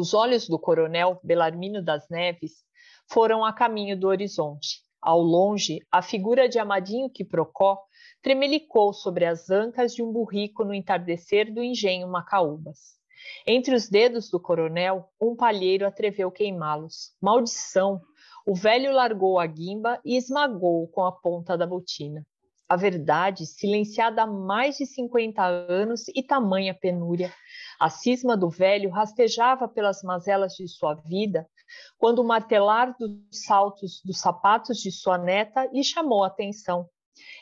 Os olhos do coronel Belarmino das Neves foram a caminho do horizonte. Ao longe, a figura de Amadinho Quiprocó tremelicou sobre as ancas de um burrico no entardecer do engenho Macaúbas. Entre os dedos do coronel, um palheiro atreveu queimá-los. Maldição! O velho largou a guimba e esmagou-o com a ponta da botina. A verdade, silenciada há mais de 50 anos e tamanha penúria. A cisma do velho rastejava pelas mazelas de sua vida, quando o martelar dos saltos dos sapatos de sua neta lhe chamou a atenção.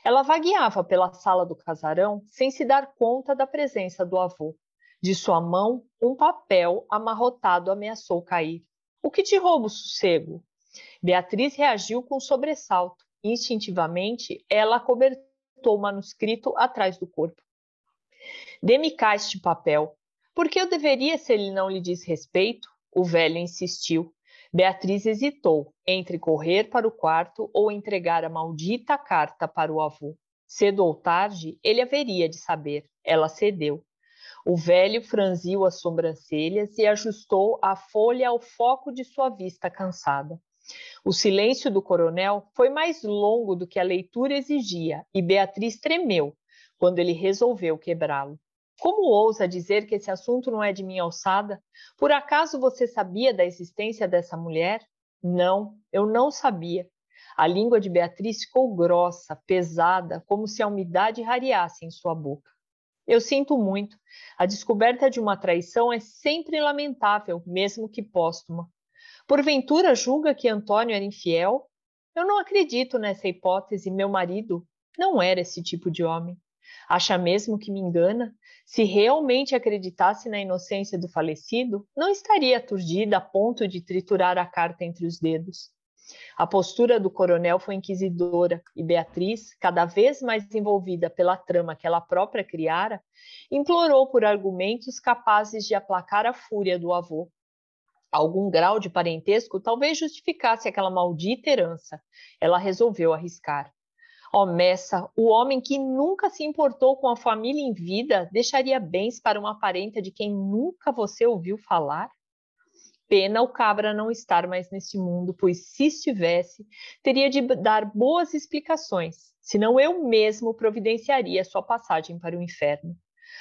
Ela vagueava pela sala do casarão sem se dar conta da presença do avô. De sua mão, um papel amarrotado ameaçou cair. O que te rouba o sossego? Beatriz reagiu com sobressalto. Instintivamente, ela acobertou o manuscrito atrás do corpo. Dê-me cá este papel. Por que eu deveria se ele não lhe diz respeito? O velho insistiu. Beatriz hesitou entre correr para o quarto ou entregar a maldita carta para o avô. Cedo ou tarde, ele haveria de saber. Ela cedeu. O velho franziu as sobrancelhas e ajustou a folha ao foco de sua vista cansada. O silêncio do coronel foi mais longo do que a leitura exigia e Beatriz tremeu quando ele resolveu quebrá-lo. Como ousa dizer que esse assunto não é de minha alçada? Por acaso você sabia da existência dessa mulher? Não, eu não sabia. A língua de Beatriz ficou grossa, pesada, como se a umidade rareasse em sua boca. Eu sinto muito. A descoberta de uma traição é sempre lamentável, mesmo que póstuma. Porventura julga que Antônio era infiel? Eu não acredito nessa hipótese. Meu marido não era esse tipo de homem. Acha mesmo que me engana? Se realmente acreditasse na inocência do falecido, não estaria aturdida a ponto de triturar a carta entre os dedos. A postura do coronel foi inquisidora e Beatriz, cada vez mais envolvida pela trama que ela própria criara, implorou por argumentos capazes de aplacar a fúria do avô algum grau de parentesco talvez justificasse aquela maldita herança. Ela resolveu arriscar. Ó oh, Messa, o homem que nunca se importou com a família em vida deixaria bens para uma parenta de quem nunca você ouviu falar? Pena o cabra não estar mais neste mundo, pois se estivesse, teria de dar boas explicações, senão eu mesmo providenciaria sua passagem para o inferno.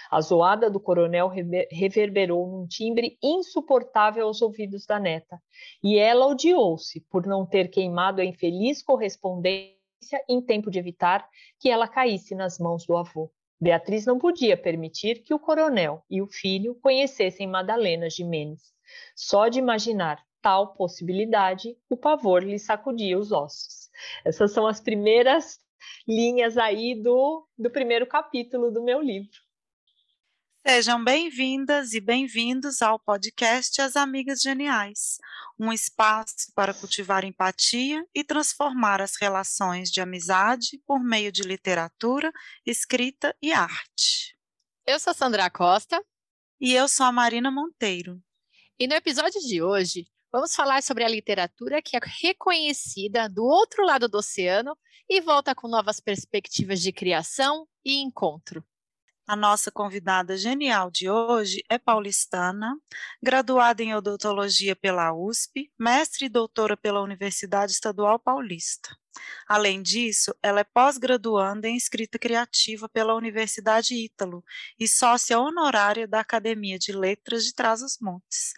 A zoada do coronel reverberou num timbre insuportável aos ouvidos da neta, e ela odiou-se por não ter queimado a infeliz correspondência em tempo de evitar que ela caísse nas mãos do avô. Beatriz não podia permitir que o coronel e o filho conhecessem Madalena Jimenez. Só de imaginar tal possibilidade, o pavor lhe sacudia os ossos. Essas são as primeiras linhas aí do, do primeiro capítulo do meu livro. Sejam bem-vindas e bem-vindos ao podcast As Amigas Geniais, um espaço para cultivar empatia e transformar as relações de amizade por meio de literatura, escrita e arte. Eu sou Sandra Costa. E eu sou a Marina Monteiro. E no episódio de hoje, vamos falar sobre a literatura que é reconhecida do outro lado do oceano e volta com novas perspectivas de criação e encontro. A nossa convidada genial de hoje é paulistana, graduada em odontologia pela USP, mestre e doutora pela Universidade Estadual Paulista. Além disso, ela é pós-graduanda em escrita criativa pela Universidade Ítalo e sócia honorária da Academia de Letras de Trás-os-Montes.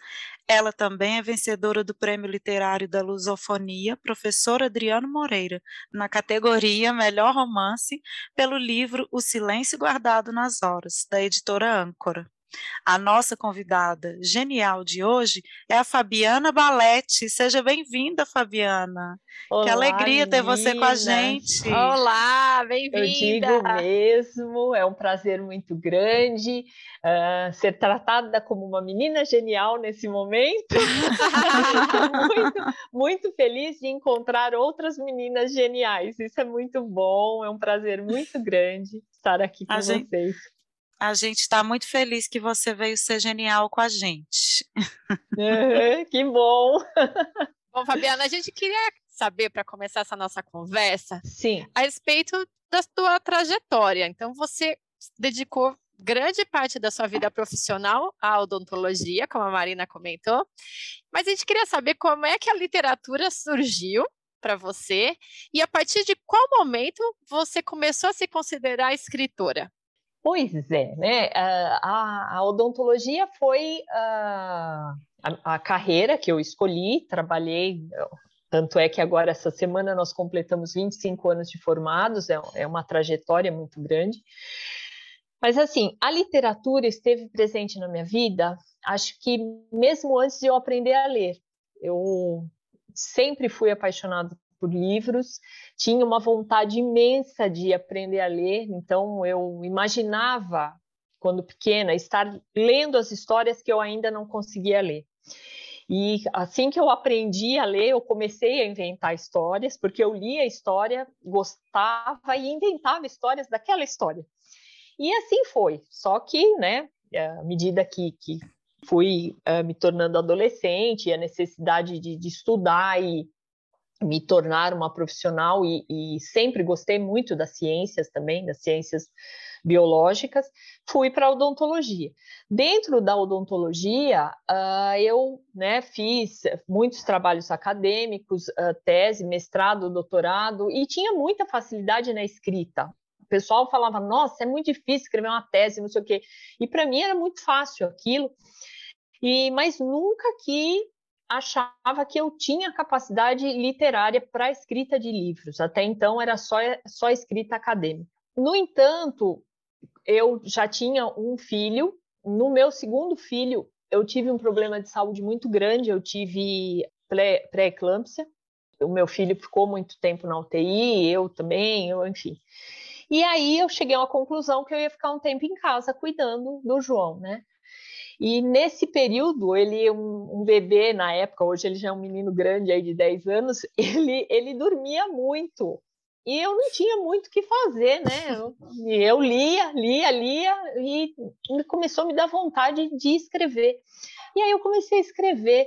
Ela também é vencedora do Prêmio Literário da Lusofonia, professor Adriano Moreira, na categoria Melhor Romance, pelo livro O Silêncio Guardado nas Horas, da editora Âncora. A nossa convidada genial de hoje é a Fabiana Balete. Seja bem-vinda, Fabiana. Olá, que alegria ter você com a gente. Olá, bem-vinda. Eu digo mesmo, é um prazer muito grande uh, ser tratada como uma menina genial nesse momento. muito, muito feliz de encontrar outras meninas geniais. Isso é muito bom, é um prazer muito grande estar aqui com a vocês. Gente a gente está muito feliz que você veio ser genial com a gente. É, que bom! Bom, Fabiana, a gente queria saber, para começar essa nossa conversa, Sim. a respeito da sua trajetória. Então, você dedicou grande parte da sua vida profissional a odontologia, como a Marina comentou, mas a gente queria saber como é que a literatura surgiu para você e a partir de qual momento você começou a se considerar escritora? Pois é, né? A, a odontologia foi a, a, a, carreira que eu escolhi, trabalhei, tanto é que agora, essa semana, nós completamos 25 anos de formados, é, é uma trajetória muito grande. Mas, assim, a literatura esteve presente na minha vida, acho que mesmo antes de eu aprender a ler. Eu sempre fui apaixonado por livros, tinha uma vontade imensa de aprender a ler, então eu imaginava, quando pequena, estar lendo as histórias que eu ainda não conseguia ler. E assim que eu aprendi a ler, eu comecei a inventar histórias, porque eu lia a história, gostava e inventava histórias daquela história. E assim foi. Só que, né, à medida que, que fui uh, me tornando adolescente, a necessidade de, de, estudar e me tornar uma profissional, e, e sempre gostei muito das ciências também, das ciências biológicas, fui para a odontologia. Dentro da odontologia, uh, eu né, fiz muitos trabalhos acadêmicos, uh, tese, mestrado, doutorado, e tinha muita facilidade na escrita pessoal falava, nossa, é muito difícil escrever uma tese, não sei o quê. E para mim era muito fácil aquilo. E mas nunca que achava que eu tinha capacidade literária para escrita de livros. Até então era só só escrita acadêmica. No entanto, eu já tinha um filho. No meu segundo filho, eu tive um problema de saúde muito grande. Eu tive pré-eclâmpsia. O meu filho ficou muito tempo na UTI, eu também, eu, enfim. E aí eu cheguei a uma conclusão que eu ia ficar um tempo em casa cuidando do João, né? E nesse período, ele, um, um, bebê na época, hoje ele já é um menino grande aí de 10 anos, ele, ele dormia muito. E eu não tinha muito o que fazer, né? Eu, eu lia, lia, lia, e começou a me dar vontade de escrever. E aí eu comecei a escrever.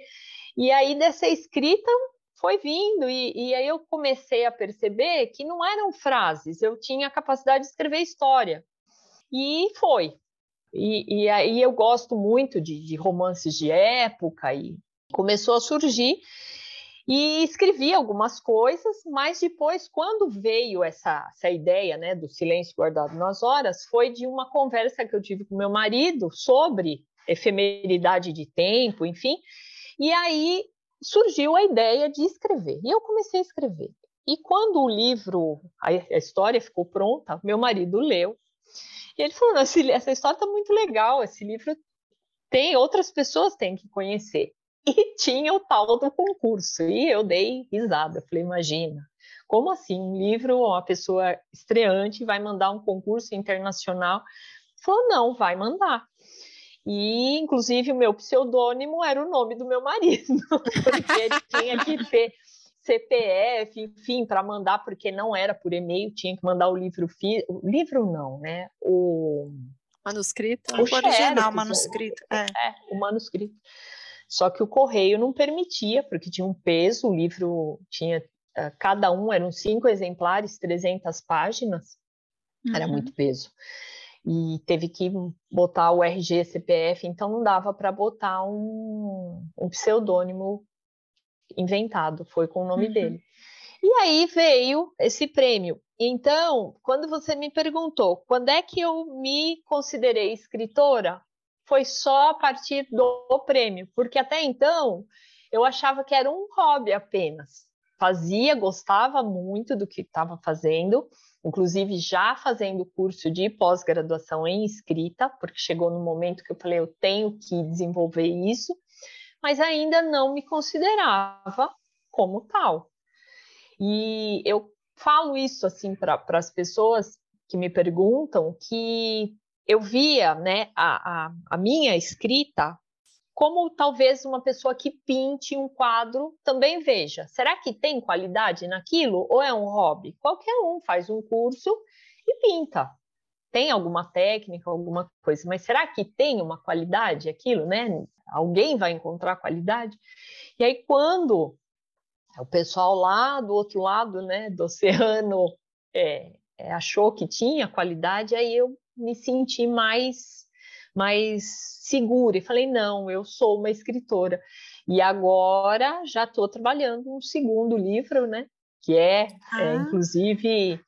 E aí dessa escrita foi vindo, e, e, aí eu comecei a perceber que não eram frases, eu tinha a capacidade de escrever história. E foi. E, e aí eu gosto muito de, de romances de época, e começou a surgir. E escrevi algumas coisas, mas depois, quando veio essa, essa ideia né, do silêncio guardado nas horas, foi de uma conversa que eu tive com meu marido sobre efemeridade de tempo, enfim. E aí surgiu a ideia de escrever. E eu comecei a escrever. E quando o livro, a, a história ficou pronta, meu marido leu. E ele falou: essa história está muito legal, esse livro tem, outras pessoas têm que conhecer. E tinha o tal do concurso. E eu dei risada. Eu falei: imagina, como assim? Um livro, uma pessoa estreante vai mandar um concurso internacional? Ele falou: não, vai mandar. E, inclusive, o meu pseudônimo era o nome do meu marido, porque ele tinha que ter CPF, enfim, para mandar, porque não era por e-mail, tinha que mandar o livro físico. O livro não, né? O manuscrito. O, o original, o manuscrito. É. é, o manuscrito. Só que o correio não permitia, porque tinha um peso, o livro tinha. Uh, cada um eram cinco exemplares, 300 páginas, uhum. era muito peso e teve que botar o RG, CPF, então não dava para botar um, um, pseudônimo inventado, foi com o nome uhum. dele. E aí veio esse prêmio. Então, quando você me perguntou quando é que eu me considerei escritora, foi só a partir do prêmio, porque até então eu achava que era um hobby apenas. Fazia, gostava muito do que estava fazendo, inclusive já fazendo curso de pós-graduação em escrita, porque chegou no momento que eu falei, eu tenho que desenvolver isso, mas ainda não me considerava como tal. E eu falo isso assim para as pessoas que me perguntam que eu via né, a, a, a minha escrita como talvez uma pessoa que pinte um quadro também veja. Será que tem qualidade naquilo ou é um hobby? Qualquer um faz um curso e pinta. Tem alguma técnica, alguma coisa, mas será que tem uma qualidade aquilo, né? Alguém vai encontrar qualidade? E aí quando o pessoal lá do outro lado, né, do oceano, é, é, achou que tinha qualidade, aí eu me senti mais mais segura e falei não, eu sou uma escritora. E agora já estou trabalhando um segundo livro, né? Que é, é ah. é inclusive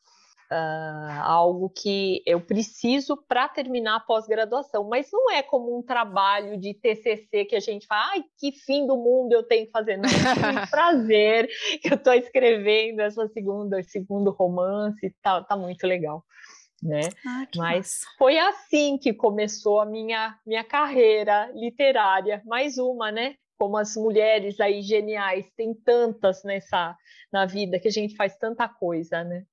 uh, algo que eu preciso para terminar a pós-graduação, mas não é como um trabalho de TCC que a gente fala, ai, que fim do mundo eu tenho que fazer, não, é um prazer que eu estou escrevendo essa segunda, segundo romance, tá, tá muito legal. Né? Ah, Mas massa. foi assim que começou a minha, minha carreira literária. Mais uma, né? Como as mulheres aí geniais, tem tantas nessa na vida que a gente faz tanta coisa, né?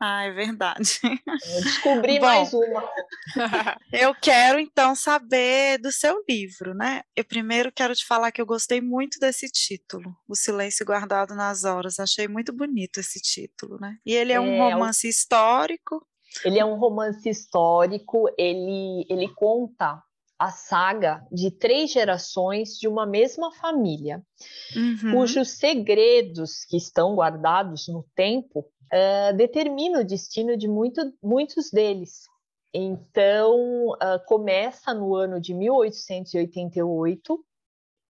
Ah, é verdade. Eu descobri Bom, mais uma. eu quero então saber do seu livro, né? Eu primeiro quero te falar que eu gostei muito desse título, O Silêncio Guardado nas Horas. Achei muito bonito esse título, né? E ele é, é um romance é o... histórico. Ele é um romance histórico, ele, ele conta a saga de três gerações de uma mesma família, uhum. cujos segredos que estão guardados no tempo uh, determina o destino de muito, muitos deles. Então, uh, começa no ano de 1888,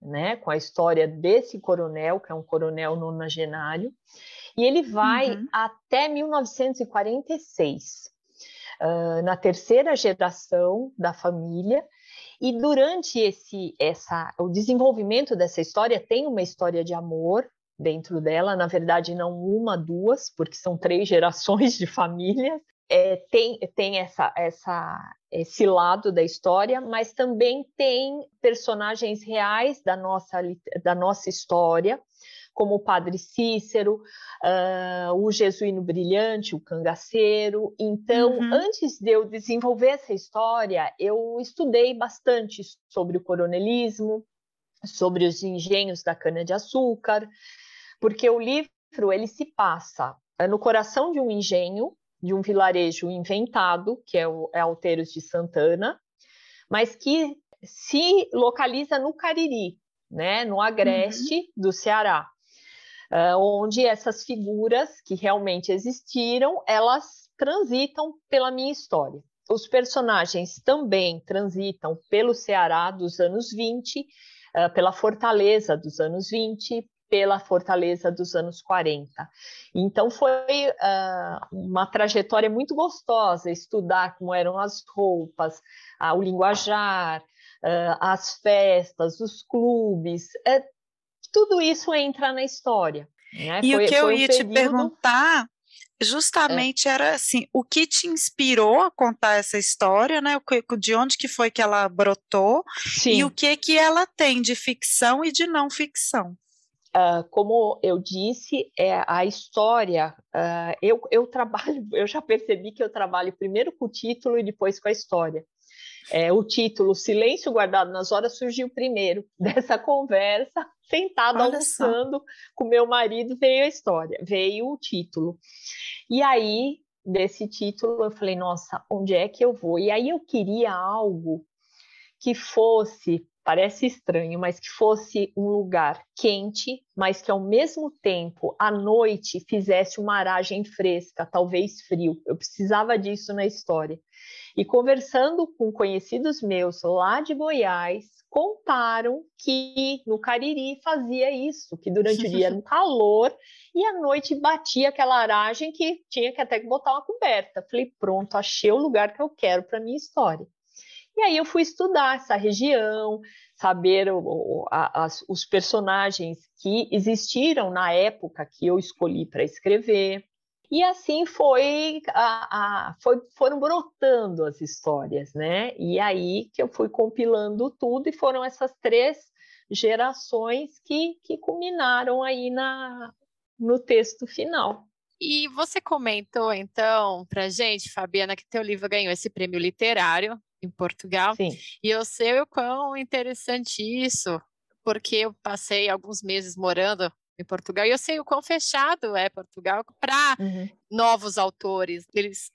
né, com a história desse coronel, que é um coronel nonagenário, e ele vai uhum. até 1946, uh, na terceira geração da família, e durante esse, essa, o desenvolvimento dessa história tem uma história de amor dentro dela, na verdade não uma, duas, porque são três gerações de famílias. É, tem tem essa, essa, esse lado da história, mas também tem personagens reais da nossa, da nossa história, como o Padre Cícero, uh, o Jesuíno Brilhante, o Cangaceiro. Então, uhum. antes de eu desenvolver essa história, eu estudei bastante sobre o coronelismo, sobre os engenhos da cana-de-açúcar, porque o livro ele se passa é, no coração de um engenho, de um vilarejo inventado, que é o é Alteiros de Santana, mas que se localiza no Cariri, né, no agreste uhum. do Ceará, uh, onde essas figuras que realmente existiram, elas transitam pela minha história. Os personagens também transitam pelo Ceará dos anos 20, uh, ah, pela Fortaleza dos anos 20, pela Fortaleza dos anos 40. Então foi uh, uma trajetória muito gostosa estudar como eram as roupas, uh, o linguajar, uh, as festas, os clubes, é, tudo isso entra na história. Né? E foi, o que eu ia um período... te perguntar justamente é. era assim, o que te inspirou a contar essa história, né? De onde que foi que ela brotou Sim. e o que que ela tem de ficção e de não ficção. Uh, como eu disse, é a história. Uh, eu, eu trabalho, eu já percebi que eu trabalho primeiro com o título e depois com a história. É, o título Silêncio Guardado nas Horas surgiu primeiro dessa conversa, sentado Olha almoçando só. com meu marido, veio a história, veio o título. E aí, desse título, eu falei, nossa, onde é que eu vou? E aí eu queria algo que fosse parece estranho, mas que fosse um lugar quente, mas que ao mesmo tempo à noite fizesse uma aragem fresca, talvez frio. Eu precisava disso na história. E conversando com conhecidos meus lá de Goiás, contaram que no Cariri fazia isso, que durante o dia era um calor e à noite batia aquela aragem que tinha que até botar uma coberta. Falei, pronto, achei o lugar que eu quero para minha história. E aí eu fui estudar essa região, saber o, a, as, os personagens que existiram na época que eu escolhi para escrever. E assim foi, a, a, foi, foram brotando as histórias, né? E aí que eu fui compilando tudo e foram essas três gerações que, que culminaram aí na, no texto final. E você comentou então para gente, Fabiana, que teu livro ganhou esse prêmio literário em Portugal. Sim. E eu sei o quão interessante isso, porque eu passei alguns meses morando em Portugal e eu sei o quão fechado é Portugal para uhum. novos autores. Eles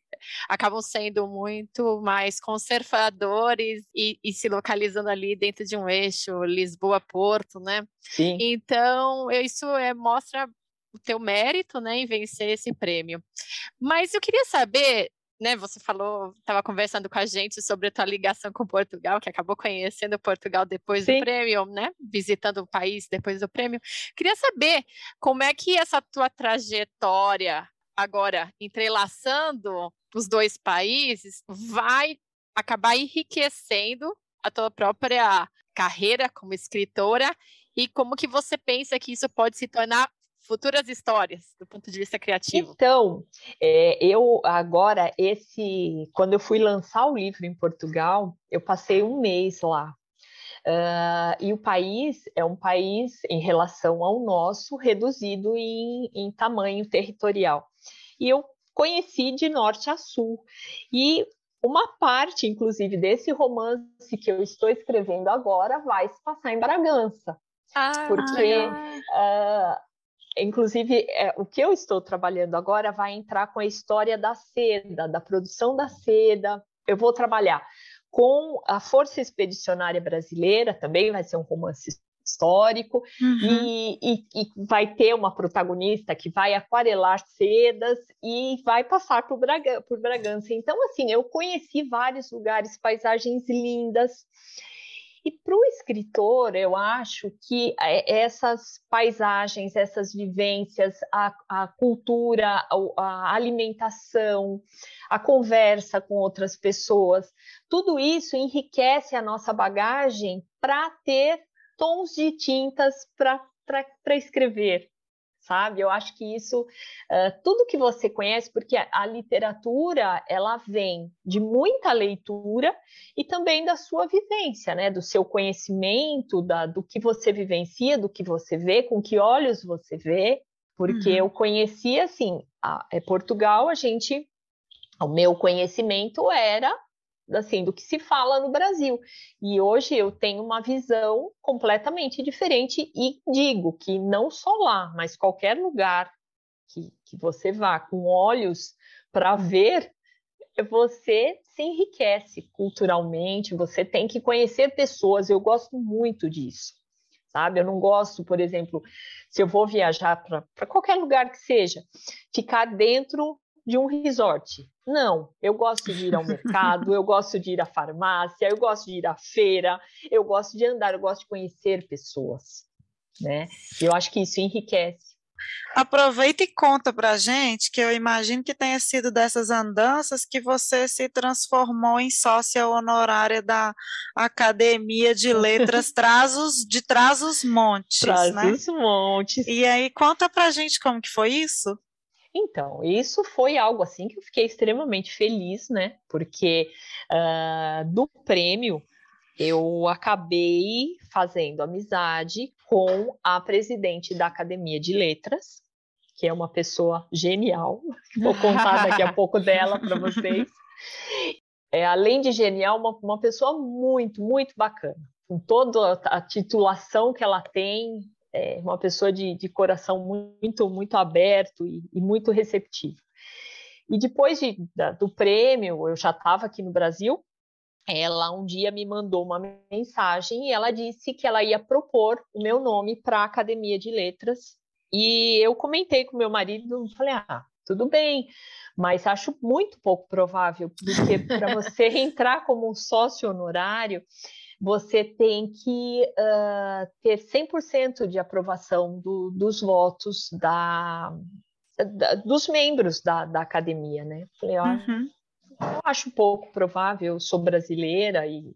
acabam sendo muito mais conservadores e, e, se localizando ali dentro de um eixo Lisboa-Porto, né? Sim. Então, isso é, mostra o teu mérito né, em vencer esse prêmio. Mas eu queria saber né, você falou, estava conversando com a gente sobre a tua ligação com Portugal, que acabou conhecendo Portugal depois Sim. do prêmio, né? Visitando o país depois do prêmio. Queria saber como é que essa tua trajetória agora entrelaçando os dois países vai acabar enriquecendo a tua própria carreira como escritora e como que você pensa que isso pode se tornar futuras histórias do ponto de vista criativo? Então, é, eu agora esse, quando eu fui lançar o livro em Portugal, eu passei um mês lá. Uh, e o país é um país, em relação ao nosso, reduzido em, em tamanho territorial. E eu conheci de norte a sul. E uma parte, inclusive, desse romance que eu estou escrevendo agora vai se passar em Bragança. Ah, porque Inclusive, é, o que eu estou trabalhando agora vai entrar com a história da seda, da produção da seda. Eu vou trabalhar com a Força Expedicionária Brasileira, também vai ser um romance histórico, uhum. e, e, e, vai ter uma protagonista que vai aquarelar sedas e vai passar por, Braga, por Bragança. Então, assim, eu conheci vários lugares, paisagens lindas, e para o escritor, eu acho que é, essas paisagens, essas vivências, a, a cultura, a, a alimentação, a conversa com outras pessoas, tudo isso enriquece a nossa bagagem para ter tons de tintas para escrever sabe? Eu acho que isso, uh, tudo que você conhece, porque a, a, literatura, ela vem de muita leitura e também da sua vivência, né? Do seu conhecimento, da, do que você vivencia, do que você vê, com que olhos você vê, porque uhum. eu conheci, assim, a, é Portugal, a gente, o meu conhecimento era assim, do que se fala no Brasil. E hoje eu tenho uma visão completamente diferente e digo que não só lá, mas qualquer lugar que, que você vá com olhos para ver, você se enriquece culturalmente, você tem que conhecer pessoas, eu gosto muito disso. Sabe? Eu não gosto, por exemplo, se eu vou viajar para qualquer lugar que seja, ficar dentro de um resort. Não, eu gosto de ir ao mercado, eu gosto de ir à farmácia, eu gosto de ir à feira, eu gosto de andar, eu gosto de conhecer pessoas, né? Eu acho que isso enriquece. Aproveita e conta para gente, que eu imagino que tenha sido dessas andanças que você se transformou em sócia honorária da Academia de Letras Trazos, de Trazos Montes, Trazos né? Montes. E aí, conta para gente como que foi isso? Então, isso foi algo assim que eu fiquei extremamente feliz, né? Porque uh, do prêmio eu acabei fazendo amizade com a presidente da Academia de Letras, que é uma pessoa genial. Vou contar daqui a pouco dela para vocês. É, além de genial, uma, uma pessoa muito, muito bacana. Com toda a titulação que ela tem, é uma pessoa de, de coração muito, muito aberto e, e muito receptivo. E depois de, da, do prêmio, eu já estava aqui no Brasil, ela um dia me mandou uma mensagem e ela disse que ela ia propor o meu nome para a Academia de Letras. E eu comentei com meu marido, falei, ah, tudo bem, mas acho muito pouco provável, porque para você entrar como um sócio honorário, você tem que uh, ter 100% de aprovação do, dos votos da, da, dos membros da, da academia, né? Falei, ó, uhum. eu acho pouco provável, sou brasileira e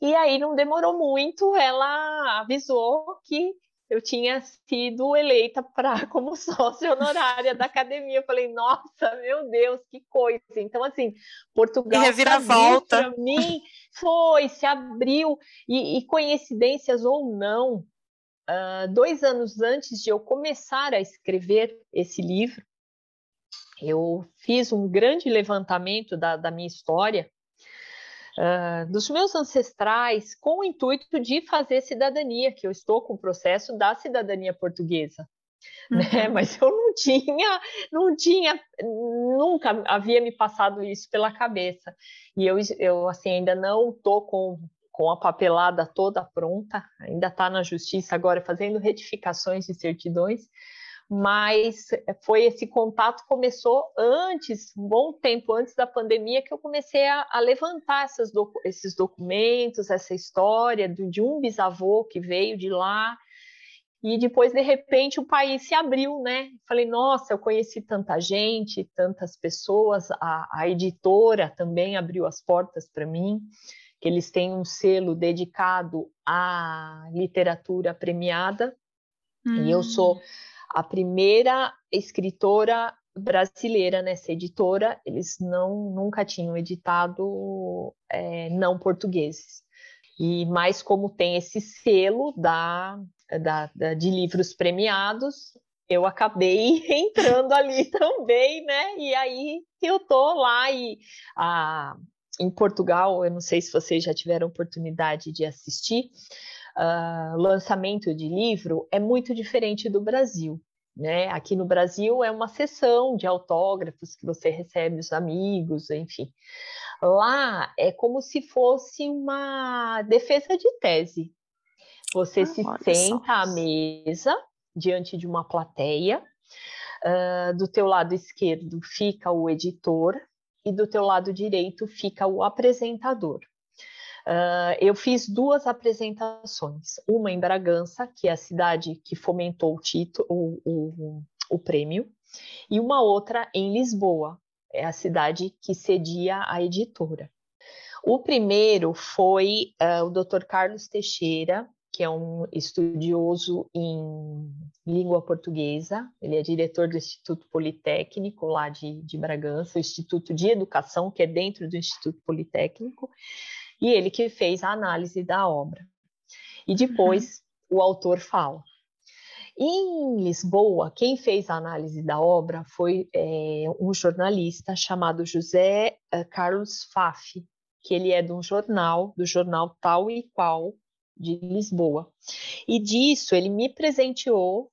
e aí não demorou muito, ela avisou que eu tinha sido eleita para como sócia honorária da academia. Eu falei, nossa, meu Deus, que coisa! Então, assim, Portugal. E reviravolta. Para mim, foi, se abriu. E, e coincidências ou não, uh, dois anos antes de eu começar a escrever esse livro, eu fiz um grande levantamento da, da minha história uh, dos meus ancestrais com o intuito de fazer cidadania, que eu estou com o processo da cidadania portuguesa. Né? Uhum. Né? Mas eu não tinha, não tinha, nunca havia me passado isso pela cabeça. E eu, eu assim, ainda não estou com, com a papelada toda pronta, ainda está na justiça agora fazendo retificações de certidões, mas foi esse contato começou antes, um bom tempo antes da pandemia, que eu comecei a, a levantar esses documentos, essa história de, de um bisavô que veio de lá, e depois, de repente, o país se abriu, né? Falei, nossa, eu conheci tanta gente, tantas pessoas. A, a editora também abriu as portas para mim, que eles têm um selo dedicado à literatura premiada. Hum. E eu sou hum. A primeira escritora brasileira nessa editora. Eles não nunca tinham editado é, não portugueses. E mais como tem esse selo da da, da, de livros premiados, eu acabei entrando ali também, né? E aí eu tô lá e a, em Portugal, eu não sei se vocês já tiveram oportunidade de assistir, uh, lançamento de livro é muito diferente do Brasil. Né? Aqui no Brasil é uma sessão de autógrafos que você recebe os amigos, enfim. Lá é como se fosse uma defesa de tese, você ah, se senta só. à mesa diante de uma plateia. Uh, do teu lado esquerdo fica o editor e do teu lado direito fica o apresentador. Uh, eu fiz duas apresentações, uma em Bragança, que é a cidade que fomentou o título, o, o, o prêmio, e uma outra em Lisboa, é a cidade que cedia a editora. O primeiro foi uh, o Dr. Carlos Teixeira, que é um estudioso em língua portuguesa, ele é diretor do Instituto Politécnico lá de, de Bragança, o Instituto de Educação, que é dentro do Instituto Politécnico, e ele que fez a análise da obra. E depois uhum. o autor fala. Em Lisboa, quem fez a análise da obra foi é, um jornalista chamado José eh, Carlos Faf, que ele é de um jornal, do jornal Tal e Qual, de Lisboa. E disso ele me presenteou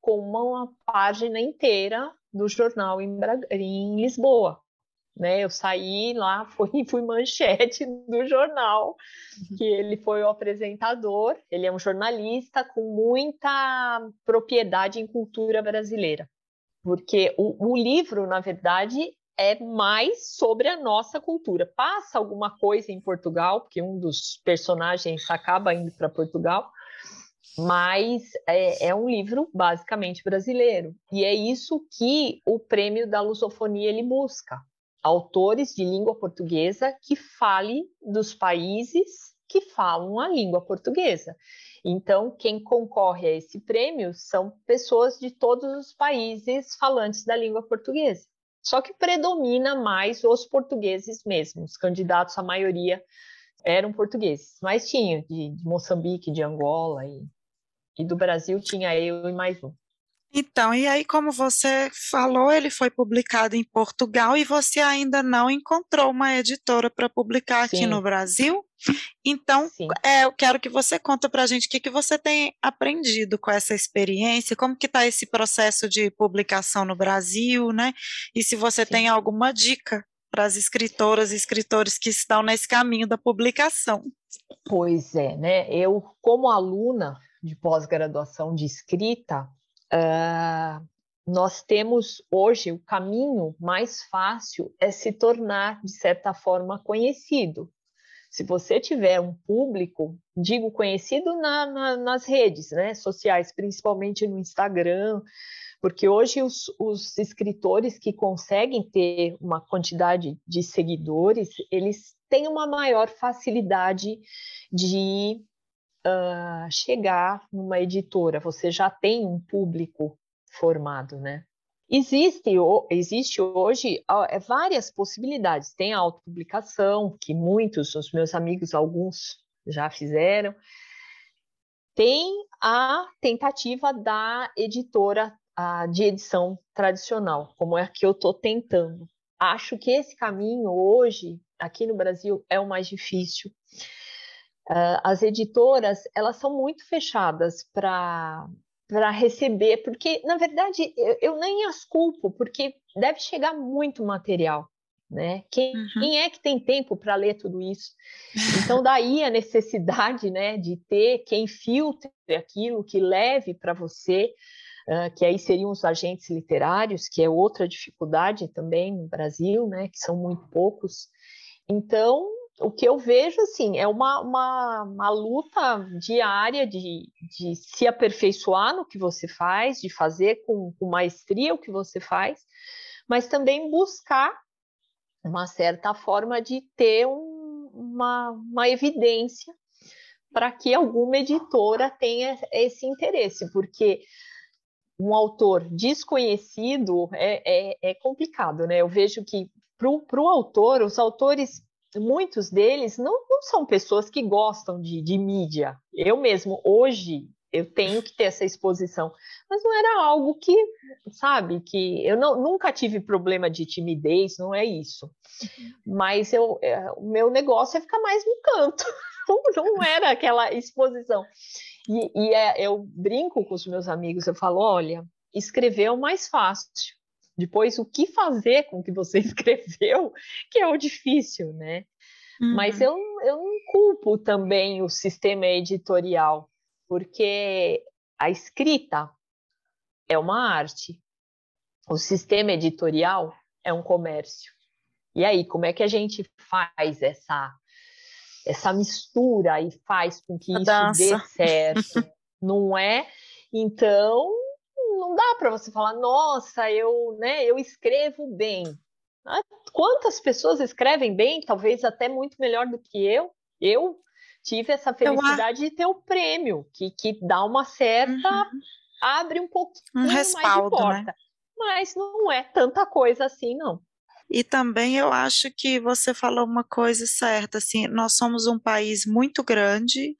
com uma página inteira do jornal em, em Lisboa. Né, eu saí lá, fui, fui manchete do jornal, uhum. que ele foi o apresentador, ele é um jornalista com muita propriedade em cultura brasileira, porque o, o livro, na verdade, é mais sobre a nossa cultura. Passa alguma coisa em Portugal, porque um dos personagens acaba indo para Portugal, mas é, é, um livro basicamente brasileiro. E é isso que o prêmio da lusofonia ele busca. Autores de língua portuguesa que fale dos países que falam a língua portuguesa. Então, quem concorre a esse prêmio são pessoas de todos os países falantes da língua portuguesa. Só que predomina mais os portugueses mesmo, os candidatos, a maioria eram portugueses, mas tinha de, de Moçambique, de Angola e, e do Brasil tinha eu e mais um. Então, e aí, como você falou, ele foi publicado em Portugal e você ainda não encontrou uma editora para publicar Sim. aqui no Brasil? Então, é, eu quero que você conta para a gente o que, que você tem aprendido com essa experiência, como que está esse processo de publicação no Brasil, né? E se você Sim. tem alguma dica para as escritoras e escritores que estão nesse caminho da publicação. Pois é, né? Eu, como aluna de pós-graduação de escrita, Uh, nós temos hoje o caminho mais fácil é se tornar, de certa forma, conhecido. Se você tiver um público, digo conhecido na, na, nas redes né, sociais, principalmente no Instagram, porque hoje os, os, escritores que conseguem ter uma quantidade de seguidores, eles têm uma maior facilidade de uh, chegar numa editora, você já tem um público formado, né? Existe, existe hoje uh, várias possibilidades. Tem a autopublicação, que muitos, os meus amigos, alguns já fizeram. Tem a tentativa da editora de edição tradicional, como é a que eu estou tentando. Acho que esse caminho hoje, aqui no Brasil, é o mais difícil. Uh, as editoras elas são muito fechadas para para receber, porque na verdade eu, eu, nem as culpo, porque deve chegar muito material, né? Quem, uhum. quem é que tem tempo para ler tudo isso? Então daí a necessidade, né, de ter quem filtre aquilo, que leve para você uh, que aí seriam os agentes literários, que é outra dificuldade também no Brasil, né, que são muito poucos. Então, o que eu vejo, assim, é uma, uma, uma luta diária de, de se aperfeiçoar no que você faz, de fazer com, com maestria o que você faz, mas também buscar uma certa forma de ter um, uma, uma evidência para que alguma editora tenha esse interesse, porque um autor desconhecido é, é, é complicado, né? Eu vejo que para o autor, os autores, muitos deles não, não são pessoas que gostam de, de mídia. Eu mesmo, hoje, eu tenho que ter essa exposição. Mas não era algo que, sabe, que eu não, nunca tive problema de timidez, não é isso. Mas eu, é, o meu negócio é ficar mais no canto. não era aquela exposição. E, e é, eu brinco com os meus amigos, eu falo, olha, escrever é o mais fácil. Depois, o que fazer com o que você escreveu, que é o difícil, né? Uhum. Mas eu, eu não culpo também o sistema editorial, porque a escrita é uma arte, o sistema editorial é um comércio. E aí, como é que a gente faz essa essa mistura e faz com que a isso dança. dê certo, não é? Então, não dá para você falar, nossa, eu, né, eu escrevo bem. Ah, quantas pessoas escrevem bem, talvez até muito melhor do que eu? Eu tive essa felicidade eu... de ter o prêmio, que, que dá uma certa. Uhum. abre um pouquinho um respaldo, mais de né? porta. Né? Mas não é tanta coisa assim, não. E também eu acho que você falou uma coisa certa, assim, nós somos um país muito grande,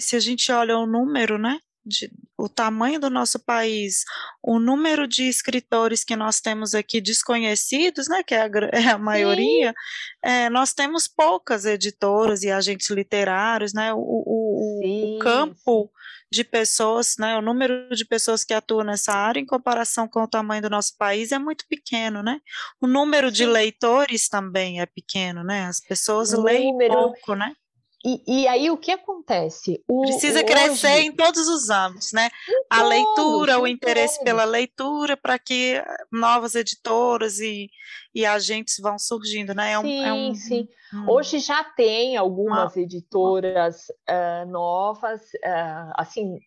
se a gente olha o número, né, de, o tamanho do nosso país, o número de escritores que nós temos aqui desconhecidos, né, que é a, é a maioria, é, nós temos poucas editoras e agentes literários, né, o, o, o campo de pessoas, né, o número de pessoas que atuam nessa área em comparação com o tamanho do nosso país é muito pequeno, né? O número Sim. de leitores também é pequeno, né? As pessoas o leem número... pouco, né? E, e, aí o que acontece? O, Precisa crescer hoje... em todos os âmbitos, né? a leitura, o interesse pela leitura, para que novas editoras e, e agentes vão surgindo, né? É um, sim, é um, sim. Hoje já tem algumas ah. editoras uh, novas, uh, assim,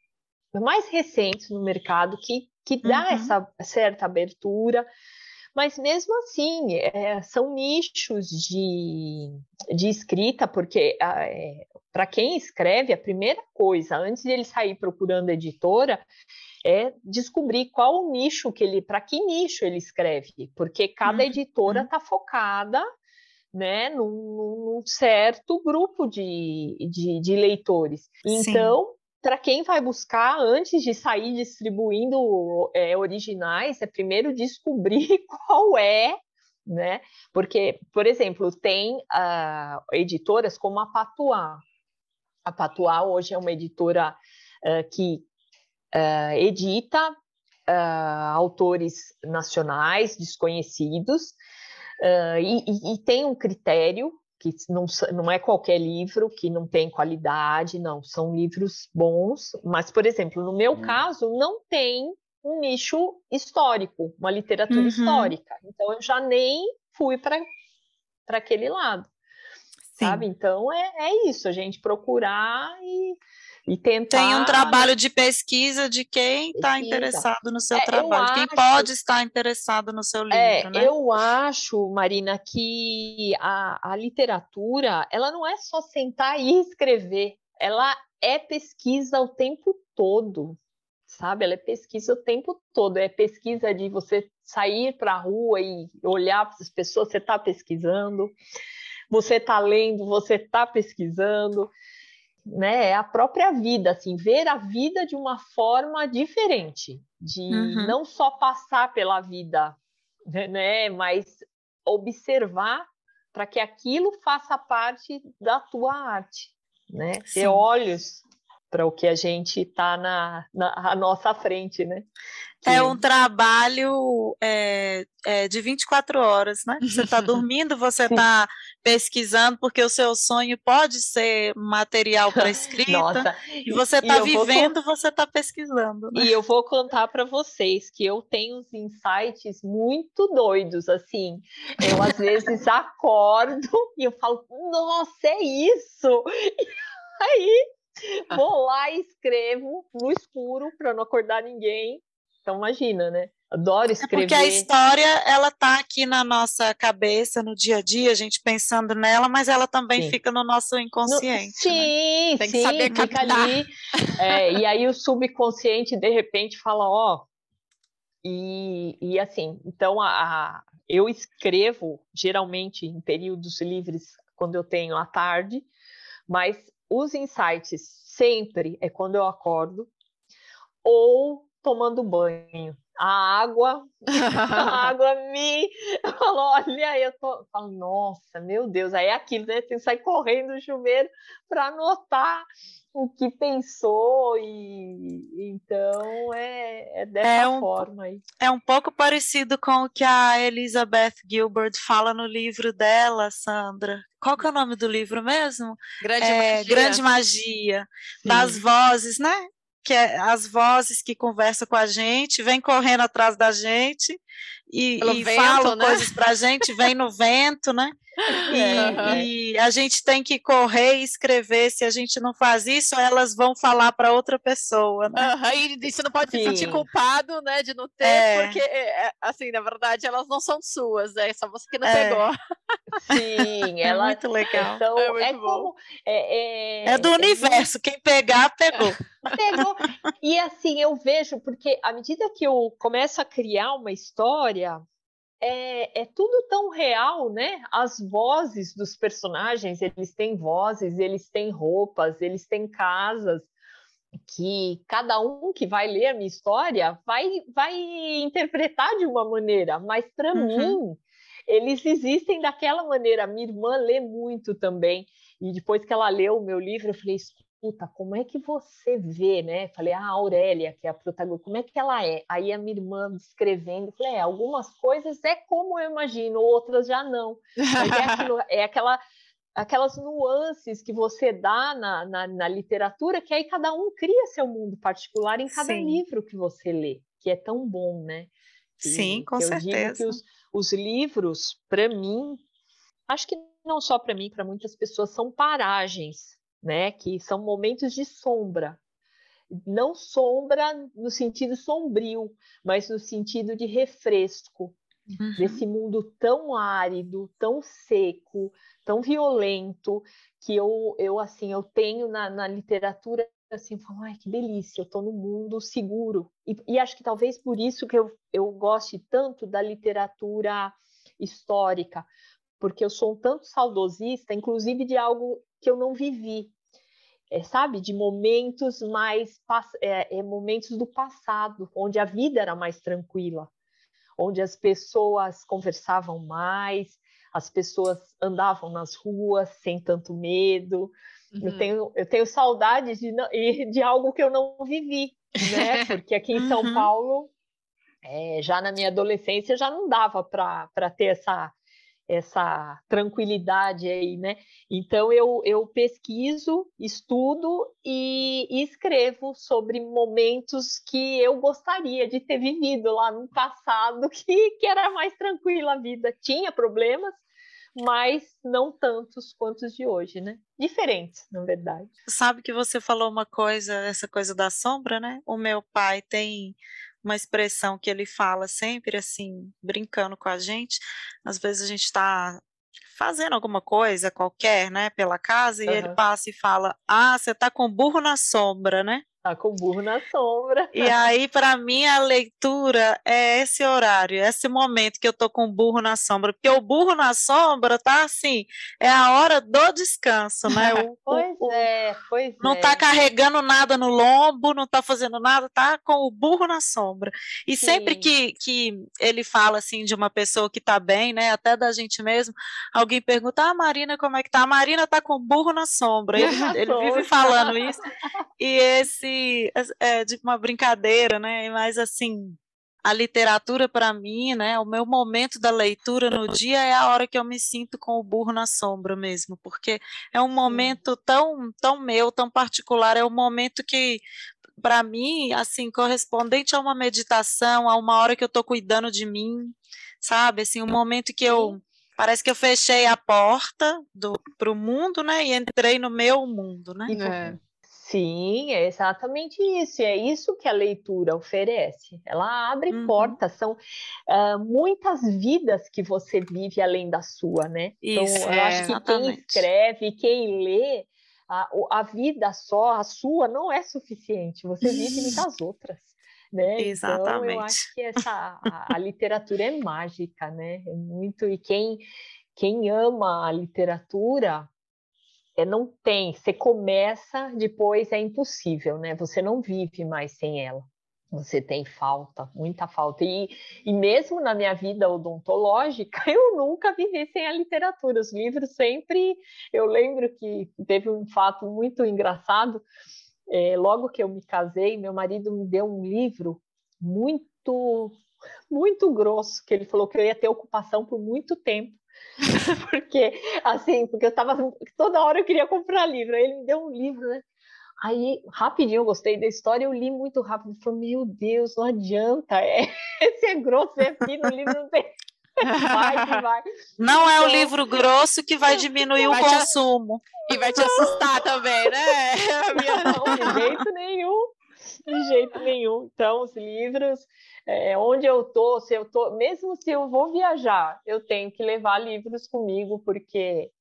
mais recentes no mercado que, que dá uhum. essa certa abertura mas mesmo assim, é, são nichos de, de escrita, porque é, para quem escreve, a primeira coisa, antes de ele sair procurando editora, é descobrir qual o nicho que ele, para que nicho ele escreve, porque cada uhum. editora está focada né, num, num, certo grupo de, de, de leitores. Então, para quem vai buscar, antes de sair distribuindo é, originais, é primeiro descobrir qual é, né? Porque, por exemplo, tem uh, editoras como a Patuá. A Patuá hoje é uma editora uh, que uh, edita autores nacionais desconhecidos e, e, e tem um critério que não, não é qualquer livro que não tem qualidade, não, são livros bons, mas, por exemplo, no meu hum. caso, não tem um nicho histórico, uma literatura uhum. histórica, então eu já nem fui para aquele lado, Sim. sabe? Então é, é isso, a gente procurar e e tentar. Tem um trabalho de pesquisa de quem está interessado no seu é, trabalho, quem acho... pode estar interessado no seu é, livro, é, né? Eu acho, Marina, que a, a literatura ela não é só sentar e escrever, ela é pesquisa o tempo todo, sabe? Ela é pesquisa o tempo todo, é pesquisa de você sair para a rua e olhar para as pessoas, você está pesquisando, você está lendo, você está pesquisando né, é a própria vida, assim, ver a vida de uma forma diferente, de uhum. não só passar pela vida, né, mas observar para que aquilo faça parte da tua arte, né? Sim. Ter olhos para o que a gente está na, na nossa frente, né? É um trabalho é, é, de 24 horas, né? Você está dormindo, você está pesquisando, porque o seu sonho pode ser material para escrita, Nossa, e você está vivendo, vou... você está pesquisando. Né? E eu vou contar para vocês que eu tenho uns insights muito doidos, assim. Eu às vezes acordo e eu falo, nossa, é isso! E aí vou lá e escrevo no escuro para não acordar ninguém então imagina, né? Adoro escrever. É porque a história, ela tá aqui na nossa cabeça, no dia a dia, a gente pensando nela, mas ela também sim. fica no nosso inconsciente. No, sim, né? Tem sim, que saber fica ali. É, e aí o subconsciente, de repente, fala, ó... E, e assim, então a, a, eu escrevo geralmente em períodos livres, quando eu tenho à tarde, mas os insights sempre é quando eu acordo, ou tomando banho. A água, a água me falou, olha, eu tô, falo, nossa, meu Deus, aí é aquilo, né? Tem que sair correndo do chuveiro para anotar o que pensou e então é, é dessa é um, forma aí. É um pouco parecido com o que a Elizabeth Gilbert fala no livro dela, Sandra. Qual que é o nome do livro mesmo? Grande é, Magia. Grande Magia. Sim. Das vozes, né? Que é as vozes que conversam com a gente, vêm correndo atrás da gente e, e vento, falam né? coisas para a gente, vem no vento, né? E, e, a gente tem que correr e escrever. Se a gente não faz isso, elas vão falar para outra pessoa. Né? Uhum, e você não pode se sentir culpado, né, de não ter, é. porque é, é, assim, na verdade, elas não são suas, é só você que não é. pegou. Sim, ela. É muito legal. Então, é, muito é como. É, é, do universo. Quem pegar, pegou. Pegou. E assim, eu vejo, porque à medida que eu começo a criar uma história, é, é, tudo tão real, né? As vozes dos personagens, eles têm vozes, eles têm roupas, eles têm casas, que cada um que vai ler a minha história vai, vai interpretar de uma maneira, mas para uhum. mim, eles existem daquela maneira. Minha irmã lê muito também, e depois que ela leu o meu livro, eu falei: puta, como é que você vê, né? Falei, ah, a Aurélia, que é a protagonista, como é que ela é? Aí a minha irmã descrevendo, falei, é, algumas coisas é como eu imagino, outras já não. É, aquilo, é aquela, aquelas nuances que você dá na, na, na, literatura, que aí cada um cria seu mundo particular em cada Sim. livro que você lê, que é tão bom, né? Que, Sim, com certeza. os, os livros, para mim, acho que não só para mim, para muitas pessoas, são paragens né? Que são momentos de sombra. Não sombra no sentido sombrio, mas no sentido de refresco. Uhum. Desse mundo tão árido, tão seco, tão violento, que eu, eu assim, eu tenho na, na literatura assim, falo, ai, que delícia, eu estou num mundo seguro. E, e, acho que talvez por isso que eu, eu goste tanto da literatura histórica, porque eu sou um tanto saudosista, inclusive de algo que eu não vivi, é, sabe, de momentos mais é, é, momentos do passado, onde a vida era mais tranquila, onde as pessoas conversavam mais, as pessoas andavam nas ruas sem tanto medo. Uhum. Eu, tenho, eu tenho saudades de, de algo que eu não vivi, né? Porque aqui em São uhum. Paulo, é, já na minha adolescência, já não dava para ter essa essa tranquilidade aí, né? Então eu, eu pesquiso, estudo e, escrevo sobre momentos que eu gostaria de ter vivido lá no passado, que, que era mais tranquila a vida. Tinha problemas, mas não tantos quanto os de hoje, né? Diferentes, na verdade. Sabe que você falou uma coisa, essa coisa da sombra, né? O meu pai tem uma expressão que ele fala sempre assim, brincando com a gente. Às vezes a gente está fazendo alguma coisa qualquer, né, pela casa, uhum. e ele passa e fala: Ah, você tá com burro na sombra, né? Tá com o burro na sombra. E aí, para mim, a leitura é esse horário, esse momento que eu tô com o burro na sombra, porque o burro na sombra tá assim, é a hora do descanso, né? O, pois o, é, pois não é. tá carregando nada no lombo, não tá fazendo nada, tá com o burro na sombra. E Sim. sempre que, que ele fala assim de uma pessoa que tá bem, né, até da gente mesmo, alguém pergunta: "Ah, Marina, como é que tá?" A Marina tá com o burro na sombra. Ele, ele vive falando isso. E esse é, de uma brincadeira, né? Mas assim, a literatura para mim, né? O meu momento da leitura no dia é a hora que eu me sinto com o burro na sombra mesmo, porque é um momento tão, tão meu, tão particular, é um momento que para mim, assim, correspondente a uma meditação, a uma hora que eu estou cuidando de mim, sabe? Assim, um momento que eu parece que eu fechei a porta do para o mundo, né? E entrei no meu mundo, né? É. Sim, é exatamente isso. E é isso que a leitura oferece. Ela abre uhum. portas, são uh, muitas vidas que você vive além da sua, né? Então, isso, então, eu é, acho que exatamente. quem escreve, quem lê, a, a vida só, a sua, não é suficiente. Você vive muitas outras. Né? Exatamente. Então, eu acho que essa, a, a literatura é mágica, né? É muito. E quem, quem ama a literatura é, não tem, você começa, depois é impossível, né? Você não vive mais sem ela. Você tem falta, muita falta. E, e mesmo na minha vida odontológica, eu nunca vivi sem a literatura. Os livros sempre. Eu lembro que teve um fato muito engraçado. É, logo que eu me casei, meu marido me deu um livro muito, muito grosso, que ele falou que eu ia ter ocupação por muito tempo porque, assim, porque eu tava. Toda hora eu queria comprar livro. Aí ele me deu um livro, né? Aí, rapidinho, eu gostei da história, eu li muito rápido. Falei, meu Deus, não adianta. É, esse é grosso, é fino, o livro não tem. Vai que vai. Não é o então livro grosso que vai diminuir vai o consumo. E vai te assustar também, né? Não, de jeito nenhum. De jeito nenhum. Então, os livros é, onde eu tô, se eu tô, mesmo se eu vou viajar, eu tenho que levar livros comigo, porque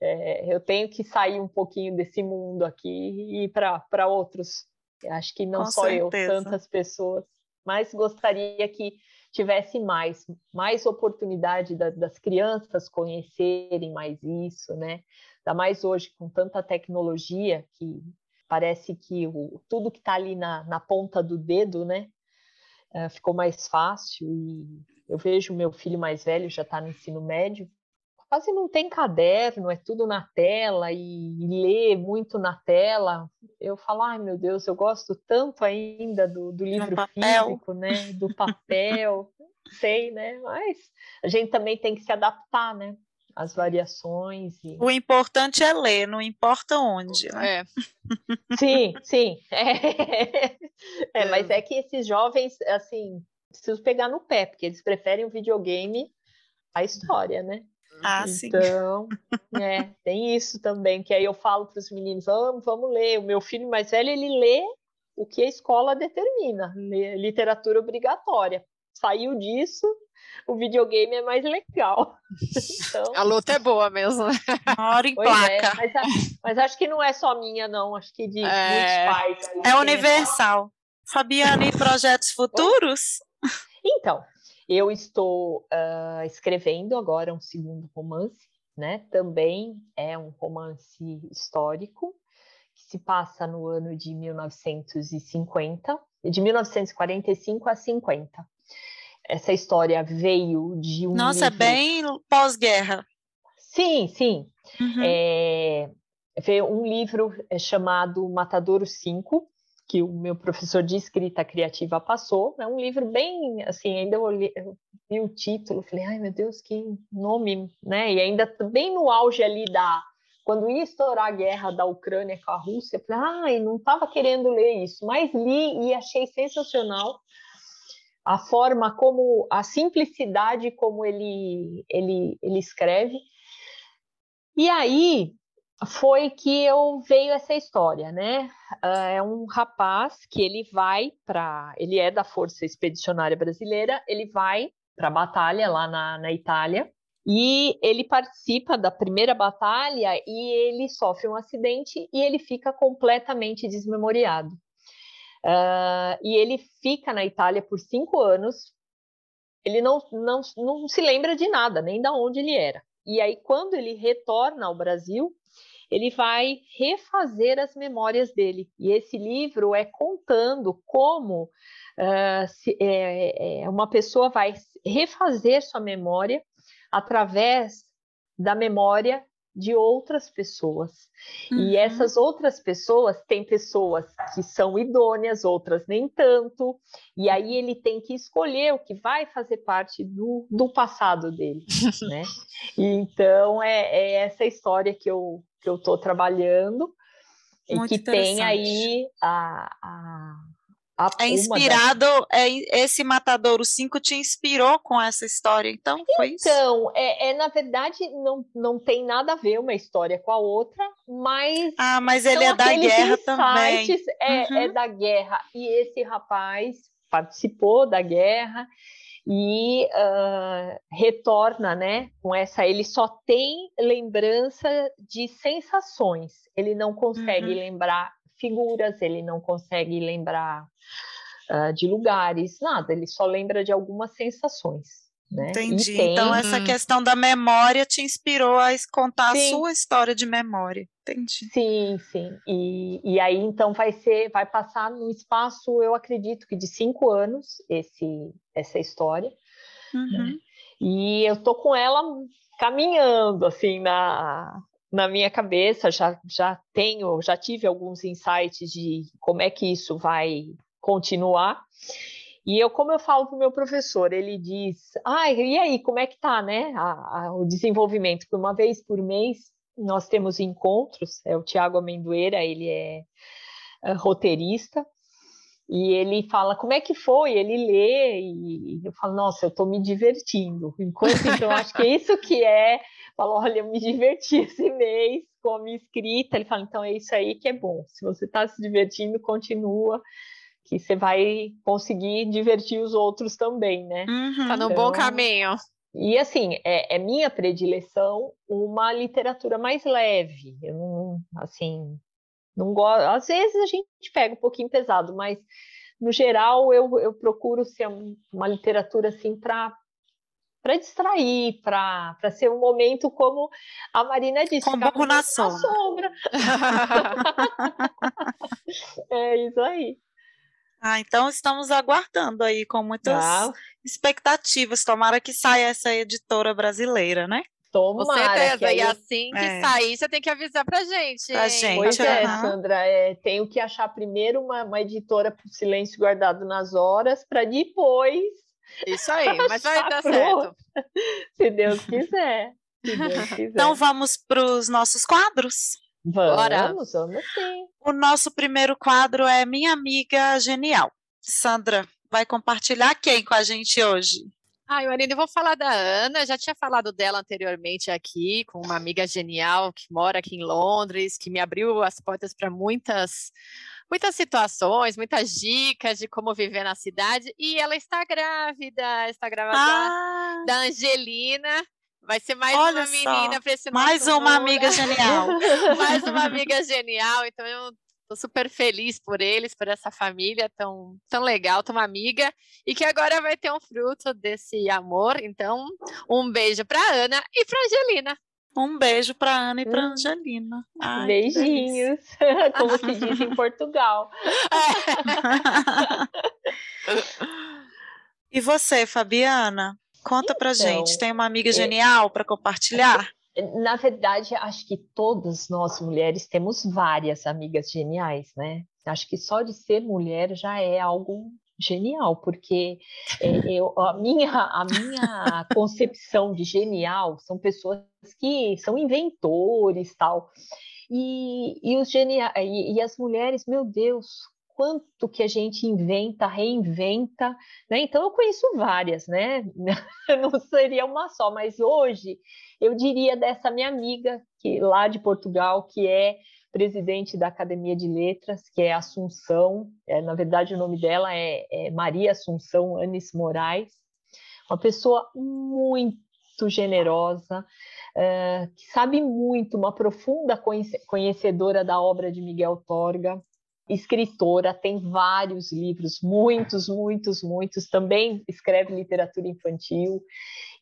é, eu tenho que sair um pouquinho desse mundo aqui e ir para outros. Acho que não Com só certeza. eu, tantas pessoas, mas gostaria que tivesse mais, mais oportunidade da, das crianças conhecerem mais isso, né? Ainda mais hoje com tanta tecnologia que parece que o, tudo que está ali na, na ponta do dedo, né? uh, ficou mais fácil e eu vejo meu filho mais velho já está no ensino médio, quase não tem caderno, é tudo na tela e, e lê muito na tela. Eu falo, ai meu Deus, eu gosto tanto ainda do, do livro físico, né? Do papel, sei, né? Mas a gente também tem que se adaptar, né? as variações. E... O importante é ler, não importa onde. Né? É. Sim, sim. É. é. mas é que esses jovens, assim, preciso pegar no pé, porque eles preferem o videogame à história, né? Ah, então, sim. é, tem isso também, que aí eu falo para os meninos, vamos, vamos ler. O meu filho mais velho, ele lê o que a escola determina, literatura obrigatória. Saiu disso, o videogame é mais legal. Então... A luta é boa mesmo. Uma hora em pois placa. É, mas, mas, acho que não é só minha, não. Acho que de é... muitos pais. É universal. Essa... Fabiana, e projetos futuros? Então, eu estou uh, escrevendo agora um segundo romance, né? Também é um romance histórico que se passa no ano de 1950, de 1945 a 50 essa história veio de um. Nossa, é livro... bem pós-guerra. Sim, sim. Uhum. É, veio um livro é, chamado Matadouro 5, que o meu professor de escrita criativa passou. É um livro bem, assim, ainda eu, li, eu vi o título, falei, ai meu Deus, que nome, né? E ainda bem no auge ali da. Quando ia estourar a guerra da Ucrânia com a Rússia, falei, ai, não estava querendo ler isso, mas li e achei sensacional a forma como, a simplicidade como ele, ele, ele escreve. E aí foi que eu veio essa história, né? Uh, é um rapaz que ele vai para, ele é da Força Expedicionária Brasileira, ele vai para a batalha lá na, na Itália e ele participa da primeira batalha e ele sofre um acidente e ele fica completamente desmemoriado. Uh, e ele fica na Itália por cinco anos. Ele não, não, não se lembra de nada, nem da onde ele era. E aí, quando ele retorna ao Brasil, ele vai refazer as memórias dele. E esse livro é contando como uh, se, é, é, uma pessoa vai refazer sua memória através da memória de outras pessoas. Uhum. E essas outras pessoas, tem pessoas que são idôneas, outras nem tanto, e aí ele tem que escolher o que vai fazer parte do, do passado dele, né? então, é, é, essa história que eu que eu estou trabalhando, Muito e que tem aí a, a é inspirado, é, esse Matadouro 5 te inspirou com essa história, então foi isso? Então, é, é, na verdade, não, não tem nada a ver uma história com a outra, mas... Ah, mas ele é da guerra também. É, uhum. é da guerra, e esse rapaz participou da guerra, e uh, retorna, né, com essa, ele só tem lembrança de sensações, ele não consegue uhum. lembrar figuras, ele não consegue lembrar uh, de lugares, nada, ele só lembra de algumas sensações. Né? Entendi. Tem... Então, essa questão da memória te inspirou a contar sim. a sua história de memória. Entendi. Sim, sim. E, e aí, então, vai ser, vai passar no espaço, eu acredito que de cinco anos, esse, essa história. Né? Uhum. Né? E eu tô com ela caminhando, assim, na, na minha cabeça já, já tenho, já tive alguns insights de como é que isso vai continuar. E eu, como eu falo para o meu professor, ele diz, ah, e aí, como é que tá, né, a, a, o desenvolvimento? Porque uma vez por mês nós temos encontros, é o Tiago Amendoeira, ele é, é roteirista, e ele fala como é que foi, ele lê, e eu falo, nossa, eu estou me divertindo. Enquanto, então, acho que é isso que é falo, olha, eu me diverti esse mês com a minha escrita. Ele fala, então é isso aí que é bom. Se você está se divertindo, continua, que você vai conseguir divertir os outros também, né? Uhum, tá no então, bom caminho. E assim, é, é, minha predileção uma literatura mais leve. Eu não, assim, não gosto. Às vezes a gente pega um pouquinho pesado, mas no geral eu, eu procuro ser uma literatura assim para para distrair, para ser um momento como a Marina disse, com um na sombra. sombra. é isso aí. Ah, então estamos aguardando aí com muitas ah. expectativas. Tomara que saia essa editora brasileira, né? Tomara. Com certeza. E assim que é. sair, você tem que avisar pra gente. Pra gente. Pois é, Sandra. É, tenho que achar primeiro uma, uma editora para o silêncio guardado nas horas, para depois isso aí, mas vai dar certo. Se Deus quiser. Se Deus quiser. Então vamos para os nossos quadros? Vamos, Bora. vamos sim. O nosso primeiro quadro é Minha Amiga Genial. Sandra, vai compartilhar quem com a gente hoje? Ai, Marina, eu vou falar da Ana, já tinha falado dela anteriormente aqui, com uma amiga genial que mora aqui em Londres, que me abriu as portas para muitas muitas situações, muitas dicas de como viver na cidade. E ela está grávida, está grávida ah. da Angelina. Vai ser mais Olha uma menina para esse Mais uma amiga genial. mais uma amiga genial. Então eu Estou super feliz por eles, por essa família tão, tão legal, tão amiga, e que agora vai ter um fruto desse amor. Então, um beijo para Ana e para Angelina. Um beijo para Ana e para hum. Angelina. Ai, Beijinhos, como se diz em Portugal. e você, Fabiana? Conta então, pra gente. Tem uma amiga é genial para compartilhar? Na verdade, acho que todas nós mulheres temos várias amigas geniais, né? Acho que só de ser mulher já é algo genial, porque é, eu, a, minha, a minha concepção de genial são pessoas que são inventores tal. E, e, os genial, e, e as mulheres, meu Deus, quanto que a gente inventa, reinventa, né? Então eu conheço várias, né? Não seria uma só, mas hoje eu diria dessa minha amiga que lá de Portugal, que é presidente da Academia de Letras, que é Assunção, é, na verdade o nome dela é, é Maria Assunção Anis Moraes, uma pessoa muito generosa, é, que sabe muito, uma profunda conhecedora da obra de Miguel Torga, escritora, tem vários livros, muitos, muitos, muitos, também escreve literatura infantil.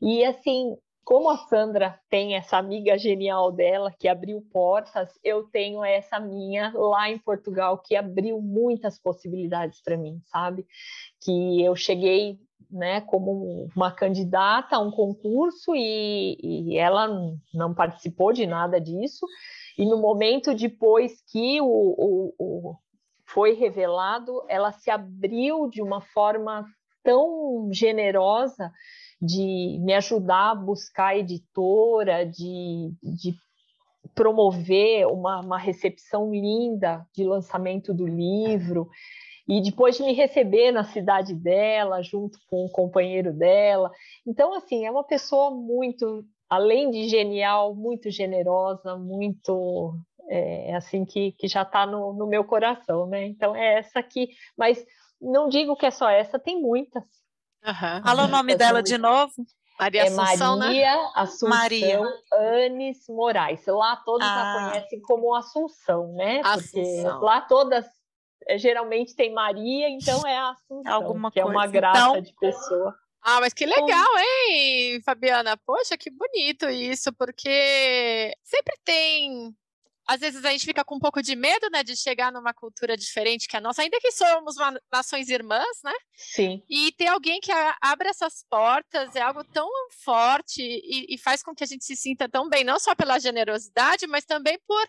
E assim, como a Sandra tem essa amiga genial dela que abriu portas, eu tenho essa minha lá em Portugal que abriu muitas possibilidades para mim, sabe? Que eu cheguei né, como uma candidata a um concurso e, e ela não participou de nada disso. E no momento depois que o, o, o foi revelado, ela se abriu de uma forma tão generosa de me ajudar a buscar editora, de, de promover uma, uma recepção linda de lançamento do livro e depois de me receber na cidade dela, junto com o companheiro dela. Então, assim, é uma pessoa muito, além de genial, muito generosa, muito é, assim que, que já está no, no meu coração, né? Então é essa aqui, mas não digo que é só essa, tem muitas. Uhum. Fala o nome dela de novo. Maria é Assunção, né? Maria né? Assunção Maria. Anes Moraes. Lá todos ah. a conhecem como Assunção, né? Porque Assunção. lá todas é, geralmente tem Maria, então é a Assunção, Alguma que coisa. é uma graça então... de pessoa. Ah, mas que legal, hein, Fabiana? Poxa, que bonito isso, porque sempre tem às vezes a gente fica com um pouco de medo, né, de chegar numa cultura diferente que a nossa, ainda que somos nações irmãs, né? Sim. E ter alguém que abre essas portas é algo tão forte e, e faz com que a gente se sinta tão bem, não só pela generosidade, mas também por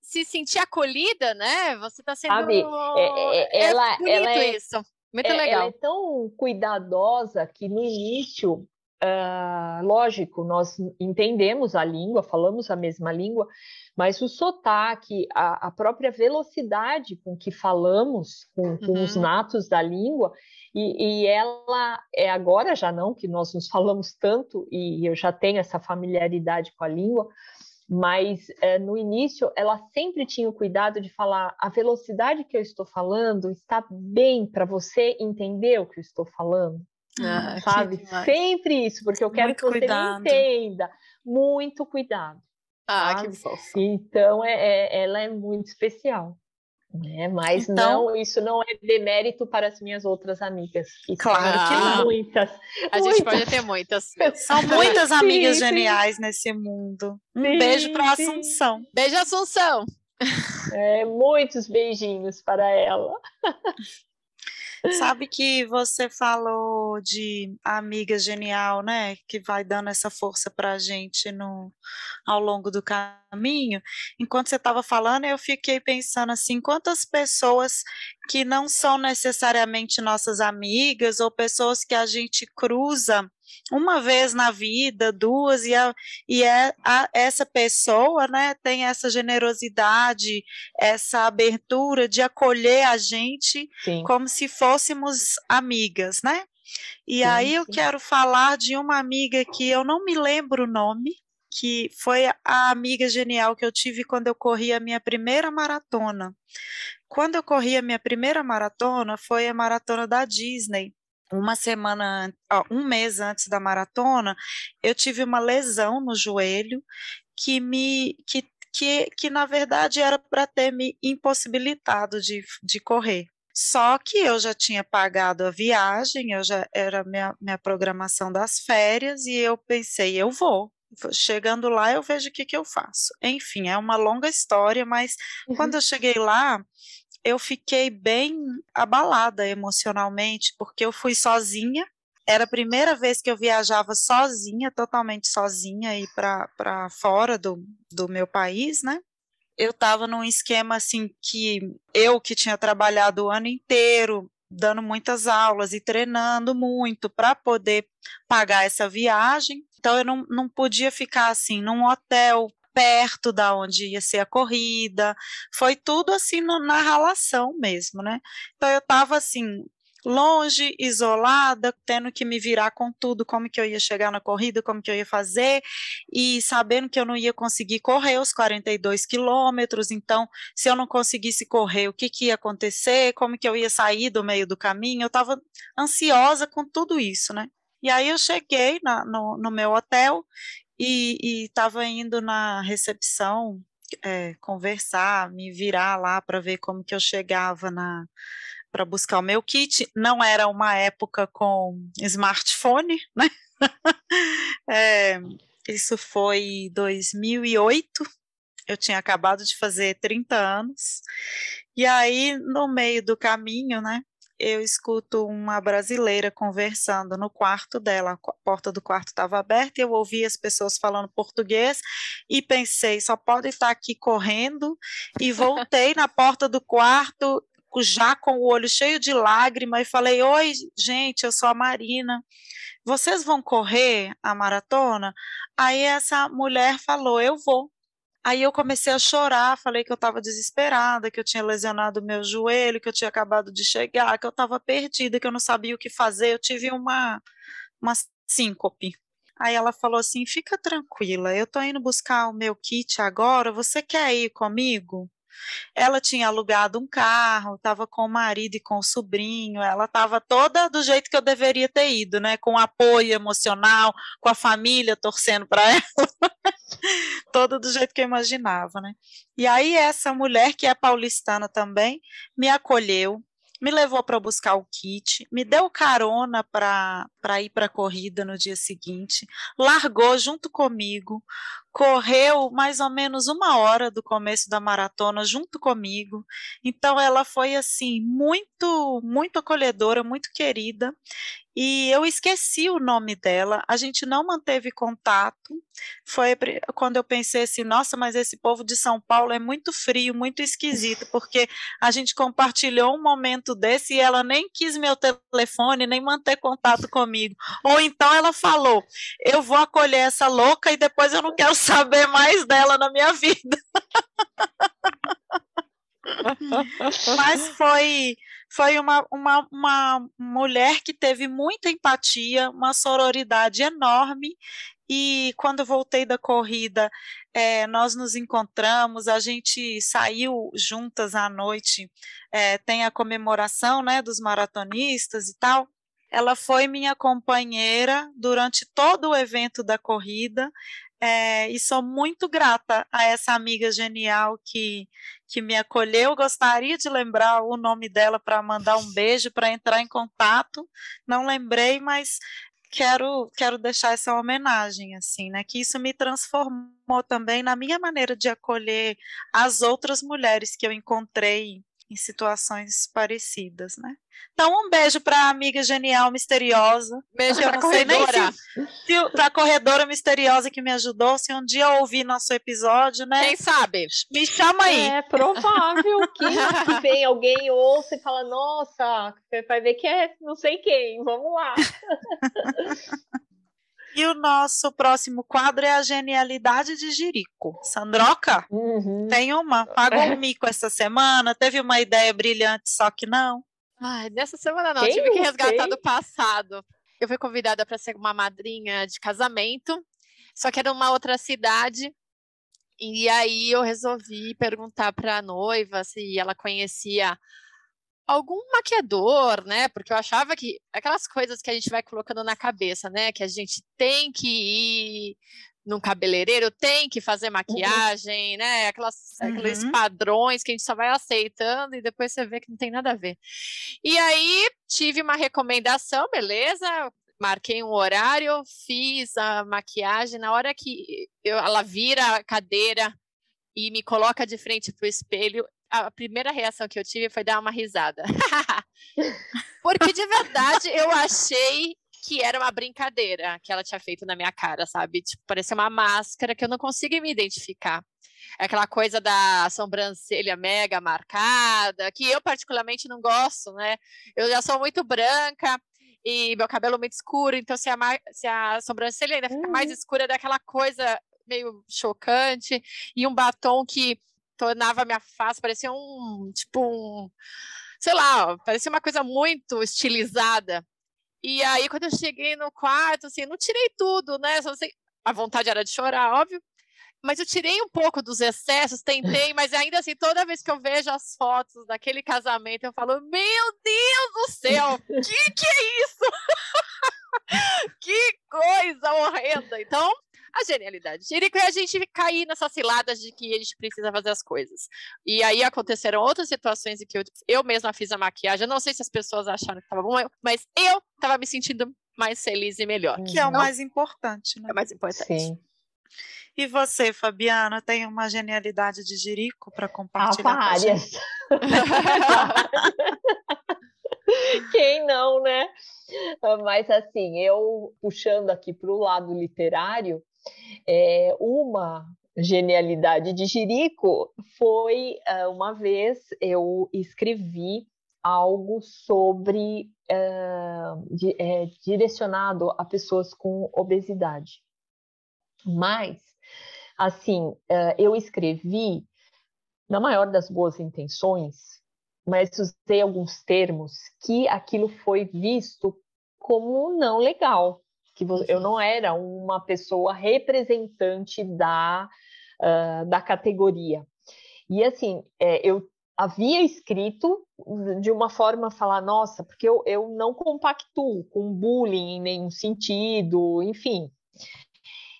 se sentir acolhida, né? Você está sendo. Sabe, é, é, ela, é ela é, isso. Muito é, legal. Ela é tão cuidadosa que no início Uh, lógico, nós entendemos a língua, falamos a mesma língua, mas o sotaque, a, a própria velocidade com que falamos, com, com uhum. os natos da língua, e, e, ela é agora já não, que nós nos falamos tanto e eu já tenho essa familiaridade com a língua, mas é, no início ela sempre tinha o cuidado de falar a velocidade que eu estou falando está bem para você entender o que eu estou falando. Ah, sabe? Sempre isso, porque eu quero Muito que você cuidado. entenda. Muito cuidado. Ah, sabe? que fofo. Então, é, é, ela é muito especial. Né? Mas então, não, isso não é demérito para as minhas outras amigas. claro que não. Muitas. A muitas. gente pode ter muitas. São muitas amigas sim, geniais sim. nesse mundo. Um sim, beijo para Assunção. Beijo, Assunção. É, muitos beijinhos para ela. Sabe que você falou de amiga genial, né? Que vai dando essa força para a gente no, ao longo do caminho. Enquanto você estava falando, eu fiquei pensando assim: quantas pessoas que não são necessariamente nossas amigas ou pessoas que a gente cruza uma vez na vida, duas, e, a, e é, a, essa pessoa né, tem essa generosidade, essa abertura de acolher a gente sim. como se fôssemos amigas, né? E sim, aí eu sim. quero falar de uma amiga que eu não me lembro o nome, que foi a amiga genial que eu tive quando eu corri a minha primeira maratona. Quando eu corri a minha primeira maratona, foi a maratona da Disney uma semana, ó, um mês antes da maratona, eu tive uma lesão no joelho que me que, que, que na verdade era para ter me impossibilitado de, de correr. Só que eu já tinha pagado a viagem, eu já era minha, minha programação das férias e eu pensei, eu vou. Chegando lá, eu vejo o que, que eu faço. Enfim, é uma longa história, mas uhum. quando eu cheguei lá, eu fiquei bem abalada emocionalmente, porque eu fui sozinha. Era a primeira vez que eu viajava sozinha, totalmente sozinha, e para fora do, do meu país, né? Eu estava num esquema assim que eu que tinha trabalhado o ano inteiro, dando muitas aulas e treinando muito para poder pagar essa viagem. Então eu não, não podia ficar assim num hotel perto da onde ia ser a corrida, foi tudo assim no, na relação mesmo, né? Então eu estava assim, longe, isolada, tendo que me virar com tudo, como que eu ia chegar na corrida, como que eu ia fazer, e sabendo que eu não ia conseguir correr os 42 quilômetros, então, se eu não conseguisse correr, o que, que ia acontecer, como que eu ia sair do meio do caminho, eu estava ansiosa com tudo isso, né? E aí eu cheguei na, no, no meu hotel e estava indo na recepção é, conversar, me virar lá para ver como que eu chegava na para buscar o meu kit. Não era uma época com smartphone, né? é, isso foi 2008. Eu tinha acabado de fazer 30 anos. E aí, no meio do caminho, né, eu escuto uma brasileira conversando no quarto dela, a porta do quarto estava aberta e eu ouvi as pessoas falando português e pensei, só pode estar aqui correndo e voltei na porta do quarto já com o olho cheio de lágrima e falei: "Oi, gente, eu sou a Marina. Vocês vão correr a maratona?" Aí essa mulher falou: "Eu vou." Aí eu comecei a chorar, falei que eu estava desesperada, que eu tinha lesionado meu joelho, que eu tinha acabado de chegar, que eu estava perdida, que eu não sabia o que fazer, eu tive uma, uma síncope. Aí ela falou assim: fica tranquila, eu estou indo buscar o meu kit agora, você quer ir comigo? Ela tinha alugado um carro, estava com o marido e com o sobrinho, ela estava toda do jeito que eu deveria ter ido, né? Com apoio emocional, com a família torcendo para ela, toda do jeito que eu imaginava, né? E aí essa mulher que é paulistana também me acolheu, me levou para buscar o kit, me deu carona para ir para a corrida no dia seguinte, largou junto comigo, correu mais ou menos uma hora do começo da maratona junto comigo. Então ela foi assim muito, muito acolhedora, muito querida e eu esqueci o nome dela, a gente não manteve contato. Foi quando eu pensei assim: nossa, mas esse povo de São Paulo é muito frio, muito esquisito, porque a gente compartilhou um momento desse e ela nem quis meu telefone, nem manter contato comigo. Ou então ela falou: eu vou acolher essa louca e depois eu não quero saber mais dela na minha vida. mas foi foi uma, uma, uma mulher que teve muita empatia, uma sororidade enorme e quando voltei da corrida, é, nós nos encontramos, a gente saiu juntas à noite, é, tem a comemoração né, dos maratonistas e tal. Ela foi minha companheira durante todo o evento da corrida. É, e sou muito grata a essa amiga genial que, que me acolheu. Gostaria de lembrar o nome dela para mandar um beijo, para entrar em contato. Não lembrei, mas quero quero deixar essa homenagem assim, né? Que isso me transformou também na minha maneira de acolher as outras mulheres que eu encontrei em situações parecidas, né? Então, um beijo para a amiga genial, misteriosa. Beijo para a corredora. Para a corredora misteriosa que me ajudou. Se um dia eu ouvir nosso episódio, né? Quem sabe? Me chama aí. É provável que, que vem alguém ouça e fala, nossa, vai ver que é não sei quem, vamos lá. E o nosso próximo quadro é a genialidade de Jerico. Sandroca, uhum. tem uma. Pagou um mico essa semana, teve uma ideia brilhante, só que não. Ai, dessa semana não, Quem tive que resgatar do passado. Eu fui convidada para ser uma madrinha de casamento, só que era uma outra cidade. E aí eu resolvi perguntar para a noiva se ela conhecia algum maquiador, né? Porque eu achava que aquelas coisas que a gente vai colocando na cabeça, né? Que a gente tem que ir num cabeleireiro, tem que fazer uhum. maquiagem, uhum. né? Aquelas, uhum. Aqueles padrões que a gente só vai aceitando e depois você vê que não tem nada a ver. E aí tive uma recomendação, beleza? Marquei um horário, fiz a maquiagem. Na hora que eu, ela vira a cadeira e me coloca de frente para o espelho, a primeira reação que eu tive foi dar uma risada. Porque de verdade eu achei que era uma brincadeira que ela tinha feito na minha cara, sabe? Tipo, parecia uma máscara que eu não consigo me identificar. É aquela coisa da sobrancelha mega marcada, que eu particularmente não gosto, né? Eu já sou muito branca e meu cabelo muito escuro, então se a, se a sobrancelha ainda fica mais uhum. escura, é daquela coisa meio chocante, e um batom que tornava minha face, parecia um, tipo um, sei lá, parecia uma coisa muito estilizada. E aí, quando eu cheguei no quarto, assim, não tirei tudo, né? Só sei, a vontade era de chorar, óbvio. Mas eu tirei um pouco dos excessos, tentei, mas ainda assim, toda vez que eu vejo as fotos daquele casamento, eu falo, meu Deus do céu, que que é isso? que coisa horrenda. Então, a genialidade. Jerico é a gente cair nessas ciladas de que a gente precisa fazer as coisas. E aí aconteceram outras situações em que eu, eu mesma fiz a maquiagem. Eu não sei se as pessoas acharam que estava bom, mas eu estava me sentindo mais feliz e melhor. Que é o mais importante, né? É o mais importante. Sim. E você, Fabiana, tem uma genialidade de Jerico para compartilhar? Há várias. Quem não, né? Mas assim, eu puxando aqui para o lado literário, é, uma genialidade de Jerico foi é, uma vez eu escrevi algo sobre é, de, é, direcionado a pessoas com obesidade. Mas, assim, é, eu escrevi na maior das boas intenções, mas usei alguns termos que aquilo foi visto como não legal, que eu uhum. não era uma pessoa representante da, uh, da categoria. E assim, é, eu havia escrito de uma forma falar, nossa, porque eu, eu não compactuo com bullying em nenhum sentido, enfim.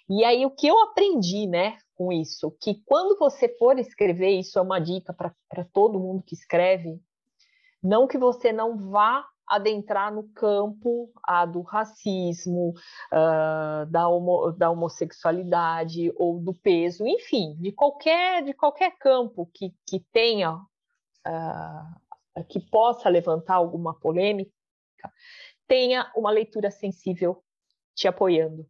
E aí o que eu aprendi, né, com isso, que quando você for escrever, isso é uma dica para todo mundo que escreve, não que você não vá adentrar no campo ah, do racismo, uh, da, homo, da, homossexualidade ou do peso, enfim, de qualquer, de qualquer campo que, que tenha, uh, que possa levantar alguma polêmica, tenha uma leitura sensível te apoiando.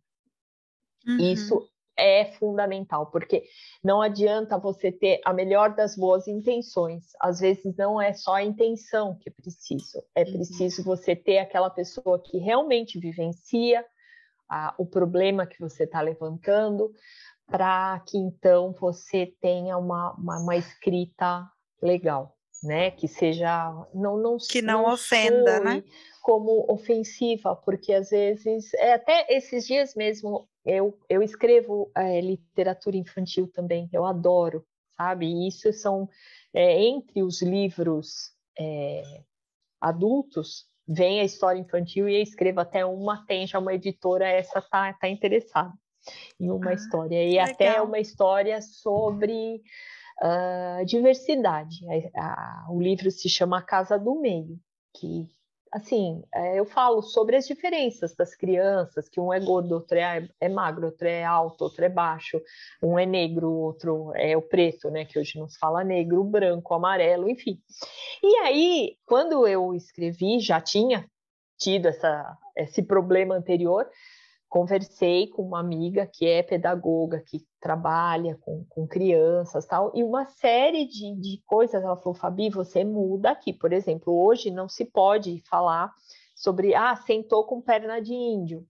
Uhum. Isso é fundamental, porque não adianta você ter a melhor das boas intenções. Às vezes não é só a intenção que é preciso, é uhum. preciso você ter aquela pessoa que realmente vivencia a, o problema que você está levantando, para que então você tenha uma, uma, uma, escrita legal, né? Que seja não não que não, não ofenda, né? Como ofensiva, porque às vezes é até esses dias mesmo eu, eu escrevo é, literatura infantil também, eu adoro, sabe? E isso são, é, entre os livros é, adultos, vem a história infantil e eu escrevo até uma, tem já uma editora, essa tá, tá interessada em uma ah, história. E legal. até uma história sobre uh, diversidade. A, a, o livro se chama A Casa do Meio, que assim, é, eu falo sobre as diferenças das crianças, que um é gordo, outro é, é, magro, outro é alto, outro é baixo, um é negro, outro é o preto, né, que hoje não se fala negro, branco, amarelo, enfim. E aí, quando eu escrevi, já tinha tido essa, esse problema anterior, conversei com uma amiga que é pedagoga, que trabalha com, com crianças tal, e uma série de, de coisas. Ela falou, Fabi, você muda aqui. Por exemplo, hoje não se pode falar sobre, ah, sentou com perna de índio.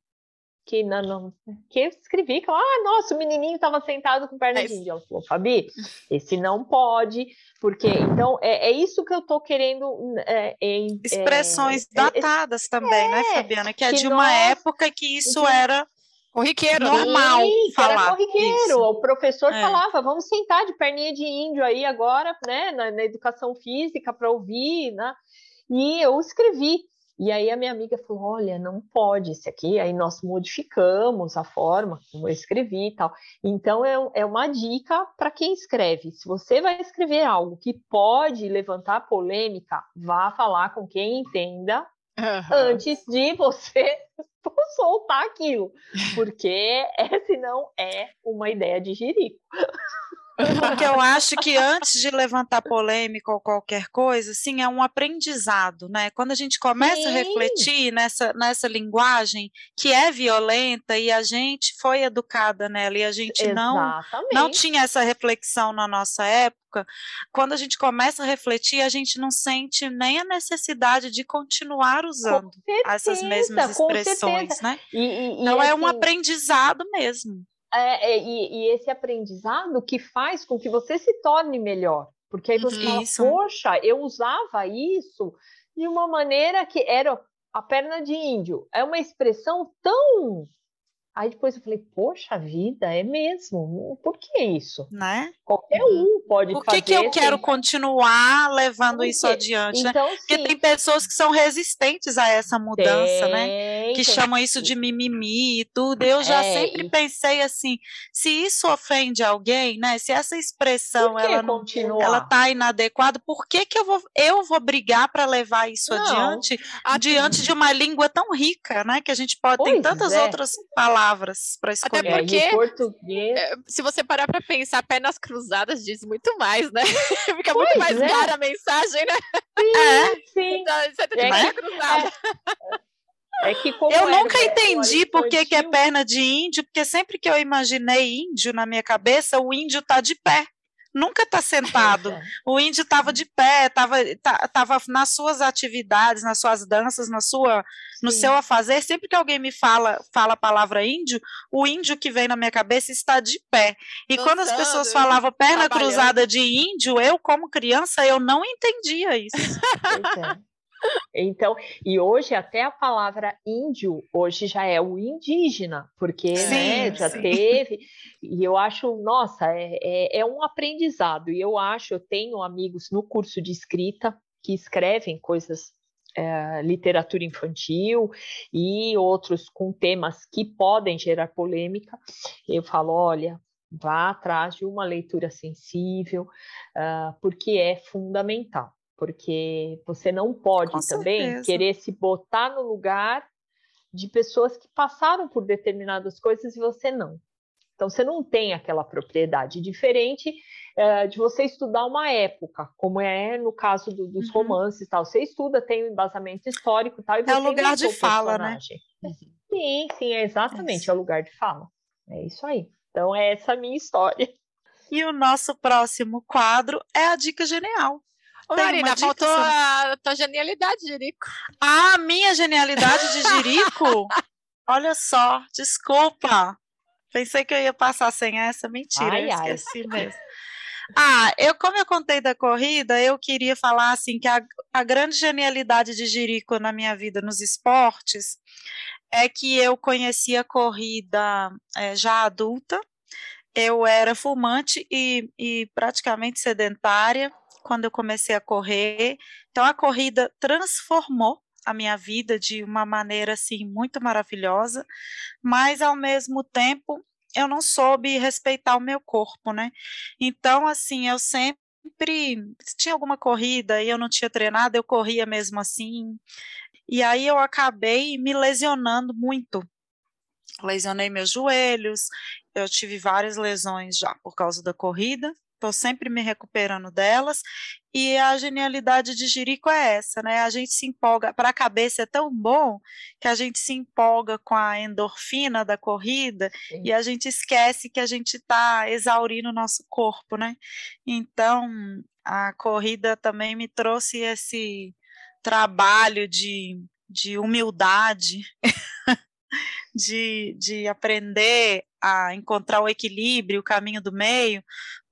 Que, não, não, que eu escrevi, que, ah, nossa, o menininho estava sentado com perna de índio. Ela falou, Fabi, esse não pode, porque, então, é, é isso que eu estou querendo... É, é, Expressões é, datadas também, né, é, Fabiana? Que é que de uma nós, época que isso era Corriqueiro, normal Sim, falar. Era corriqueiro. Isso. O professor é. falava, vamos sentar de perninha de índio aí agora, né, na, na educação física para ouvir, né? E eu escrevi. E aí a minha amiga falou, olha, não pode esse aqui. Aí nós modificamos a forma como eu escrevi e tal. Então é, é uma dica para quem escreve. Se você vai escrever algo que pode levantar polêmica, vá falar com quem entenda uhum. antes de você soltar aquilo, porque é, senão é uma ideia de jirico. Porque eu acho que antes de levantar polêmica ou qualquer coisa, sim, é um aprendizado, né? Quando a gente começa sim. a refletir nessa, nessa linguagem que é violenta e a gente foi educada nela e a gente não, não tinha essa reflexão na nossa época, quando a gente começa a refletir, a gente não sente nem a necessidade de continuar usando certeza, essas mesmas expressões, né? E, e, então e é assim, um aprendizado mesmo. É, é, e, e, esse aprendizado que faz com que você se torne melhor. Porque aí você uhum, fala, poxa, eu usava isso de uma maneira que era a perna de índio. É uma expressão tão Aí depois eu falei, poxa vida, é mesmo? Por que isso? Né? Qualquer uhum. um pode Por que fazer. Por que eu quero continuar levando isso adiante? Né? Então, né? Porque tem pessoas que são resistentes a essa mudança, tem, né? Que tem. chamam isso de mimimi e tudo. Eu já é, sempre pensei assim, se isso ofende alguém, né? Se essa expressão ela não, ela tá inadequada, por que que eu vou eu vou brigar para levar isso não, adiante, adiante de uma língua tão rica, né? Que a gente pode ter tantas é. outras palavras palavras para escolher. Até porque, é, português... É, se você parar para pensar, pernas cruzadas diz muito mais, né? Fica pois muito mais é. clara a mensagem, né? Sim, é. sim. Então, você tá de é perna cruzada. É que eu nunca entendi por que, que é perna de índio, porque sempre que eu imaginei índio na minha cabeça, o índio tá de pé nunca está sentado. O índio estava de pé, estava tava nas suas atividades, nas suas danças, na sua, no seu a fazer. Sempre que alguém me fala, fala a palavra índio, o índio que vem na minha cabeça está de pé. E quando as pessoas falavam perna cruzada de índio, eu, como criança, eu não entendia isso. Então, e hoje até a palavra índio hoje já é o indígena, porque sim, né, já sim. teve, e eu acho, nossa, é, é, é, um aprendizado, e eu acho, eu tenho amigos no curso de escrita que escrevem coisas, é, literatura infantil e outros com temas que podem gerar polêmica, eu falo, olha, vá atrás de uma leitura sensível, uh, porque é fundamental porque você não pode Com também certeza. querer se botar no lugar de pessoas que passaram por determinadas coisas e você não. Então você não tem aquela propriedade diferente uh, de você estudar uma época, como é no caso do, dos uhum. romances tal. Você estuda, tem um embasamento histórico tal. E é o lugar de fala, né? Sim, sim, é exatamente, é. é o lugar de fala. É isso aí. Então é essa a minha história. E o nosso próximo quadro é a dica genial. Ô, Marina, faltou a tua genialidade, Jerico. Ah, minha genialidade de Jerico? Olha só, desculpa. Pensei que eu ia passar sem essa, mentira, ai, eu esqueci ai. mesmo. Ah, eu, como eu contei da corrida, eu queria falar assim que a, a grande genialidade de Jerico na minha vida nos esportes é que eu conheci a corrida é, já adulta, eu era fumante e, e praticamente sedentária, quando eu comecei a correr. Então a corrida transformou a minha vida de uma maneira assim muito maravilhosa, mas ao mesmo tempo eu não soube respeitar o meu corpo, né? Então assim, eu sempre se tinha alguma corrida e eu não tinha treinado, eu corria mesmo assim. E aí eu acabei me lesionando muito. Lesionei meus joelhos, eu tive várias lesões já por causa da corrida estou sempre me recuperando delas. E a genialidade de Jerico é essa, né? A gente se empolga, para a cabeça é tão bom que a gente se empolga com a endorfina da corrida Sim. e a gente esquece que a gente está exaurindo o nosso corpo, né? Então, a corrida também me trouxe esse trabalho de, de humildade, de, de aprender a encontrar o equilíbrio, o caminho do meio,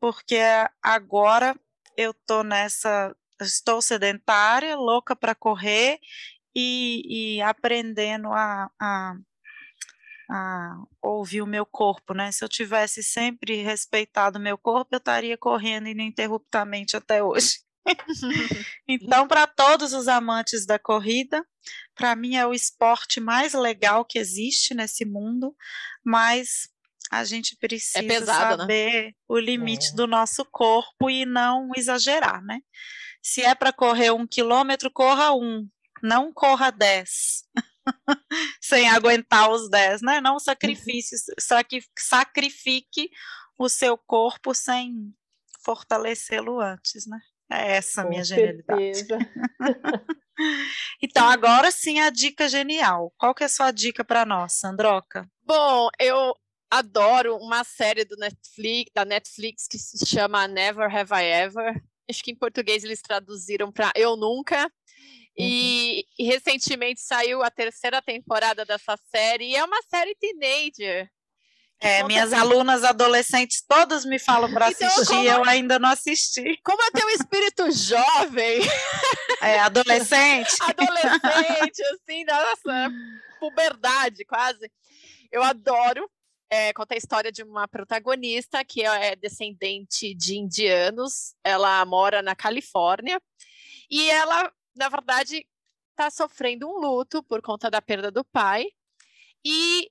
porque agora eu estou nessa, estou sedentária, louca para correr e, e aprendendo a, a, a, ouvir o meu corpo, né? Se eu tivesse sempre respeitado o meu corpo, eu estaria correndo ininterruptamente até hoje. então, para todos os amantes da corrida, para mim é o esporte mais legal que existe nesse mundo, mas a gente é precisa é pesado, né? saber né? o limite é. do nosso corpo e não exagerar, né? Se é para correr um quilômetro, corra um, não corra dez. Sem aguentar os dez, né? Não sacrifique, sacrifique o seu corpo sem fortalecê-lo antes, né? É essa a minha genialidade. então, agora sim a dica genial. Qual que é a sua dica para nós, Sandroca? Bom, eu adoro uma série do Netflix, da Netflix que se chama Never Have I Ever. Acho que em português eles traduziram para Eu Nunca. Uhum. E, e, recentemente saiu a terceira temporada dessa série, e é uma série teenager É, minhas alunas adolescentes todas me falam para então, assistir, como... eu ainda não assisti. Como eu tenho um espírito jovem. É, adolescente. adolescente, assim, nossa, puberdade quase. Eu adoro é, conta a história de uma protagonista que é descendente de indianos. Ela mora na Califórnia e ela, na verdade, está sofrendo um luto por conta da perda do pai. E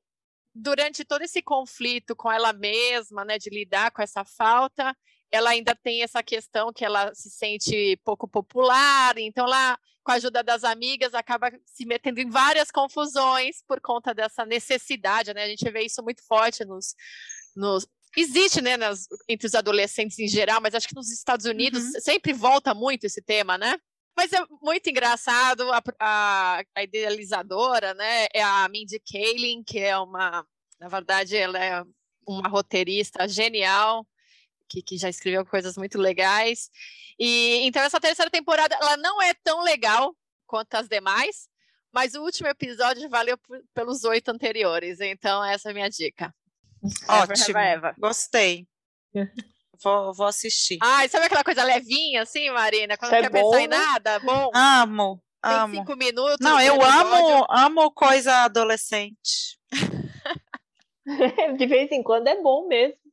durante todo esse conflito com ela mesma, né, de lidar com essa falta, ela ainda tem essa questão que ela se sente pouco popular, então ela, com a ajuda das amigas, acaba se metendo em várias confusões por conta dessa necessidade, né? A gente vê isso muito forte nos, nos existe, né, nas, entre os adolescentes em geral, mas acho que nos Estados Unidos uhum. sempre volta muito esse tema, né? Mas é muito engraçado, a, a, a, idealizadora, né, é a Mindy Kaling, que é uma, na verdade, ela é uma roteirista genial, que, que já escreveu coisas muito legais. E então essa terceira temporada, ela não é tão legal quanto as demais, mas o último episódio valeu pelos oito anteriores, então essa é a minha dica. Ótimo, ever, ever. gostei. Vou, vou assistir. Ai, sabe aquela coisa levinha assim, Marina? Quando não é quer bom, pensar em nada? Bom. Amo, tem amo. cinco minutos. Não, eu amo, amo coisa adolescente. De vez em quando é bom mesmo.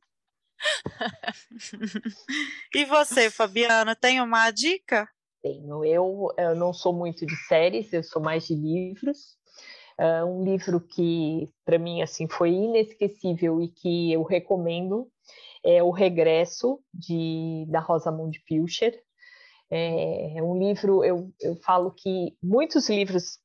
E você, Fabiana, tem uma dica? Tenho. Eu, eu não sou muito de séries, eu sou mais de livros. Uh, um livro que, para mim, assim, foi inesquecível e que eu recomendo é O Regresso, de, da Rosamund Pilcher. É, é um livro, eu, eu falo que muitos livros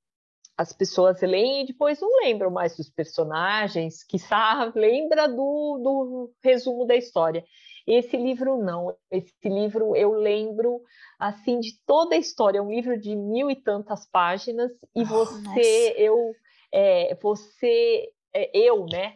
as pessoas leem e depois não lembram mais dos personagens, que lembra do, do resumo da história. Esse livro não, esse livro eu lembro assim de toda a história, é um livro de mil e tantas páginas e você, eu, é, você, é, eu, né,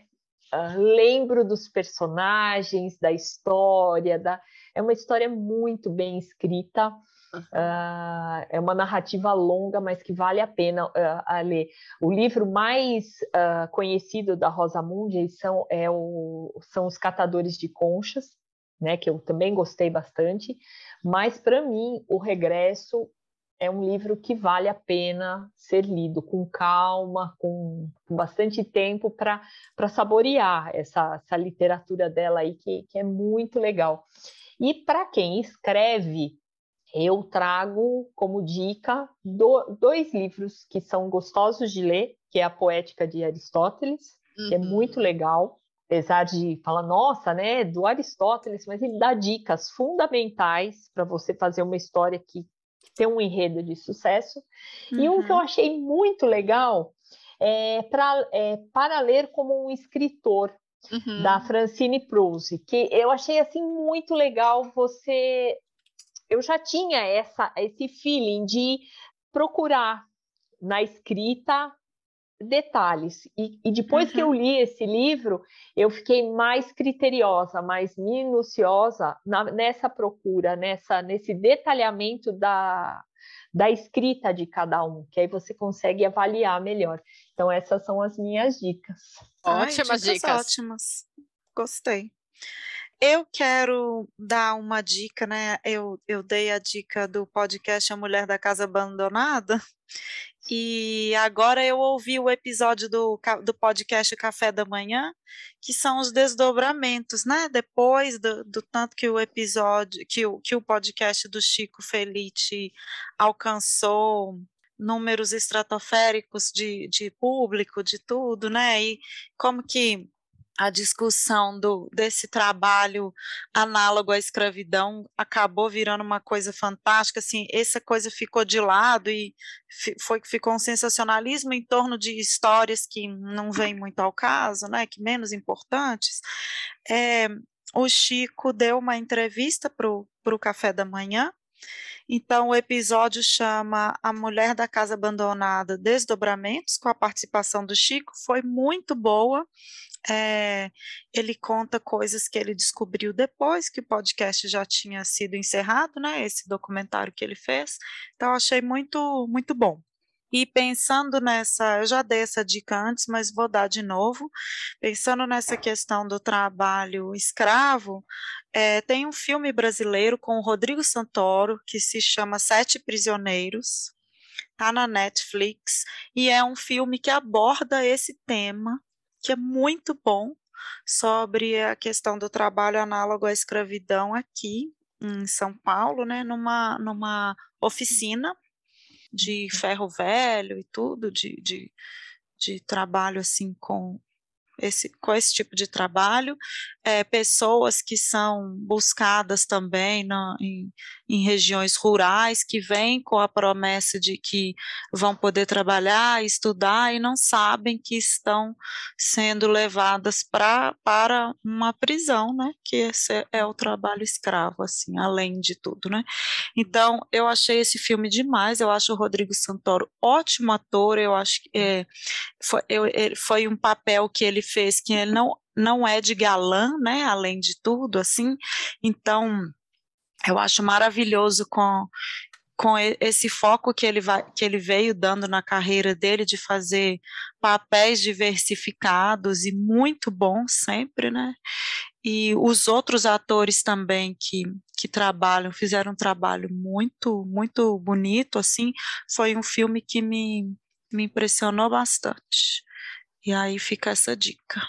uh, lembro dos personagens, da história, da, é uma história muito bem escrita. Uh, é uma narrativa longa, mas que vale a pena uh, a ler. O livro mais uh, conhecido da Rosamunde são, é o, são Os Catadores de Conchas, né, que eu também gostei bastante, mas para mim, O Regresso é um livro que vale a pena ser lido com calma, com, com bastante tempo para saborear essa, essa literatura dela aí, que, que é muito legal. E para quem escreve, eu trago como dica do, dois livros que são gostosos de ler, que é a Poética de Aristóteles, uhum. que é uhum. muito legal, apesar de falar, nossa, né, do Aristóteles, mas ele dá dicas fundamentais para você fazer uma história que, que tem um enredo de sucesso. Uhum. E um que eu uhum. achei muito legal é, pra, é para ler como um escritor, Uhum. da Francine Proust, que eu achei assim muito legal você eu já tinha essa, esse feeling de procurar na escrita detalhes. E, e depois uhum. que eu uhum. li esse livro, eu fiquei mais criteriosa, mais minuciosa na, nessa procura, nessa, nesse detalhamento da, da escrita de cada um, que aí você consegue avaliar melhor. Então, essas são as minhas dicas. Ótimas dicas. dicas. Ótimas. Gostei. Eu quero dar uma dica, né? Eu, eu dei a dica do podcast A Mulher da Casa Abandonada, e agora eu ouvi o episódio do, do podcast Café da Manhã, que são os desdobramentos, né? Depois do, do tanto que o episódio, que o, que o podcast do Chico Felite alcançou números estratosféricos de, de público, de tudo, né? E como que a discussão do, desse trabalho análogo à escravidão acabou virando uma coisa fantástica, assim, essa coisa ficou de lado e foi que ficou um sensacionalismo em torno de histórias que não vêm muito ao caso, né, que menos importantes. É, o Chico deu uma entrevista para o Café da Manhã, então, o episódio chama A Mulher da Casa Abandonada Desdobramentos, com a participação do Chico, foi muito boa. É, ele conta coisas que ele descobriu depois que o podcast já tinha sido encerrado, né? Esse documentário que ele fez. Então, achei muito, muito bom. E pensando nessa, eu já dei essa dica antes, mas vou dar de novo. Pensando nessa questão do trabalho escravo, é, tem um filme brasileiro com o Rodrigo Santoro que se chama Sete Prisioneiros. Está na Netflix e é um filme que aborda esse tema, que é muito bom, sobre a questão do trabalho análogo à escravidão aqui em São Paulo, né, numa, numa oficina de uhum. ferro velho e tudo, de, de, de trabalho assim com esse, com esse tipo de trabalho, é, pessoas que são buscadas também na, em, em, regiões rurais, que vêm com a promessa de que vão poder trabalhar, estudar e não sabem que estão sendo levadas pra, para uma prisão, né? Que esse é o trabalho escravo, assim, além de tudo, né? Então, eu achei esse filme demais, eu acho o Rodrigo Santoro ótimo ator, eu acho que é, foi, eu, foi um papel que ele fez que ele não, não é de galã, né? Além de tudo, assim. Então, eu acho maravilhoso com com esse foco que ele, vai, que ele veio dando na carreira dele de fazer papéis diversificados e muito bons sempre, né? E os outros atores também que, que trabalham, fizeram um trabalho muito, muito bonito, assim, foi um filme que me, me impressionou bastante. E aí fica essa dica.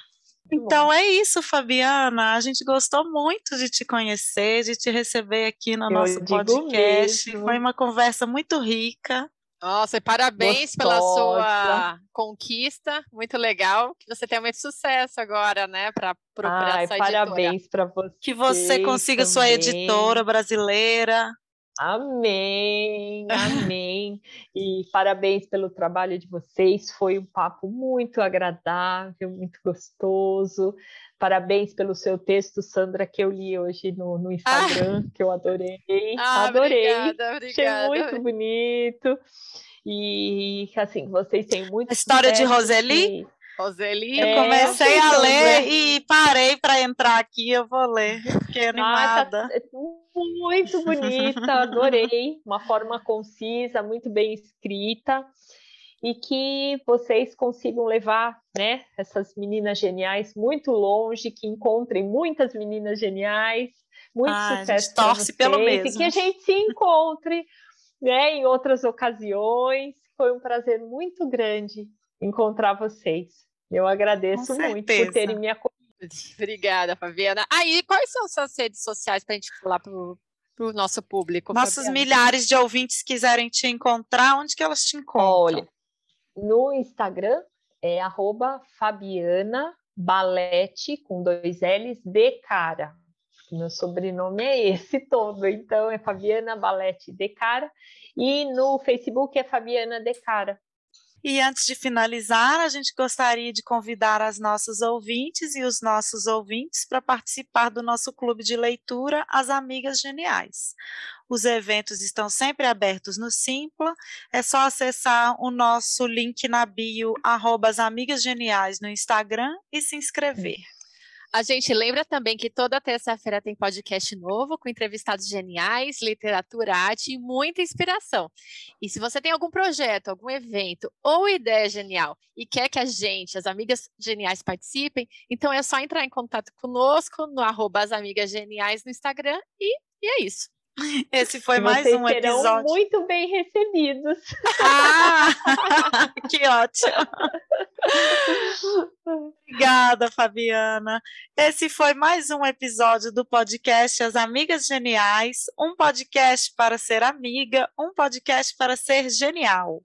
Então é isso, Fabiana. A gente gostou muito de te conhecer, de te receber aqui no Eu nosso podcast. Mesmo. Foi uma conversa muito rica. Nossa, e parabéns Gostosa. pela sua conquista, muito legal. Que você tenha muito sucesso agora, né, para procurar Ai, parabéns para você. Que você consiga também. sua editora brasileira. Amém, amém. E parabéns pelo trabalho de vocês. Foi um papo muito agradável, muito gostoso. Parabéns pelo seu texto, Sandra, que eu li hoje no, no Instagram, ah. que eu adorei. Ah, adorei. Obrigada, obrigada. Achei muito bonito. E assim, vocês têm muito. A história de Roseli? Roseli. Eu comecei é, a ler e parei para entrar aqui, eu vou ler. Fiquei animada. Ah, tá, muito bonita, adorei. Uma forma concisa, muito bem escrita. E que vocês consigam levar né, essas meninas geniais muito longe, que encontrem muitas meninas geniais, muito ah, sucesso. torce pelo mesmo. E que a gente se encontre né, em outras ocasiões. Foi um prazer muito grande encontrar vocês. Eu agradeço muito por terem me acolhido. Obrigada, Fabiana. Aí, quais são suas redes sociais para a gente falar para o nosso público? Nossos Fabiana? milhares de ouvintes quiserem te encontrar, onde que elas te encontram? Olha, no Instagram é arroba Fabiana Balete, com dois L's, de cara. Meu sobrenome é esse todo, então é Fabiana Balete de cara. E no Facebook é Fabiana de cara. E antes de finalizar, a gente gostaria de convidar as nossas ouvintes e os nossos ouvintes para participar do nosso clube de leitura As Amigas Geniais. Os eventos estão sempre abertos no Simpla, é só acessar o nosso link na bio, arroba as Amigas Geniais no Instagram e se inscrever. A gente lembra também que toda terça-feira tem podcast novo com entrevistados geniais, literatura, arte e muita inspiração. E se você tem algum projeto, algum evento ou ideia genial e quer que a gente, as amigas geniais, participem, então é só entrar em contato conosco no arroba as amigas geniais no Instagram e, e é isso. Esse foi mais um episódio. muito bem recebidos. Ah, que ótimo. Obrigada, Fabiana. Esse foi mais um episódio do podcast As Amigas Geniais, um podcast para ser amiga, um podcast para ser genial.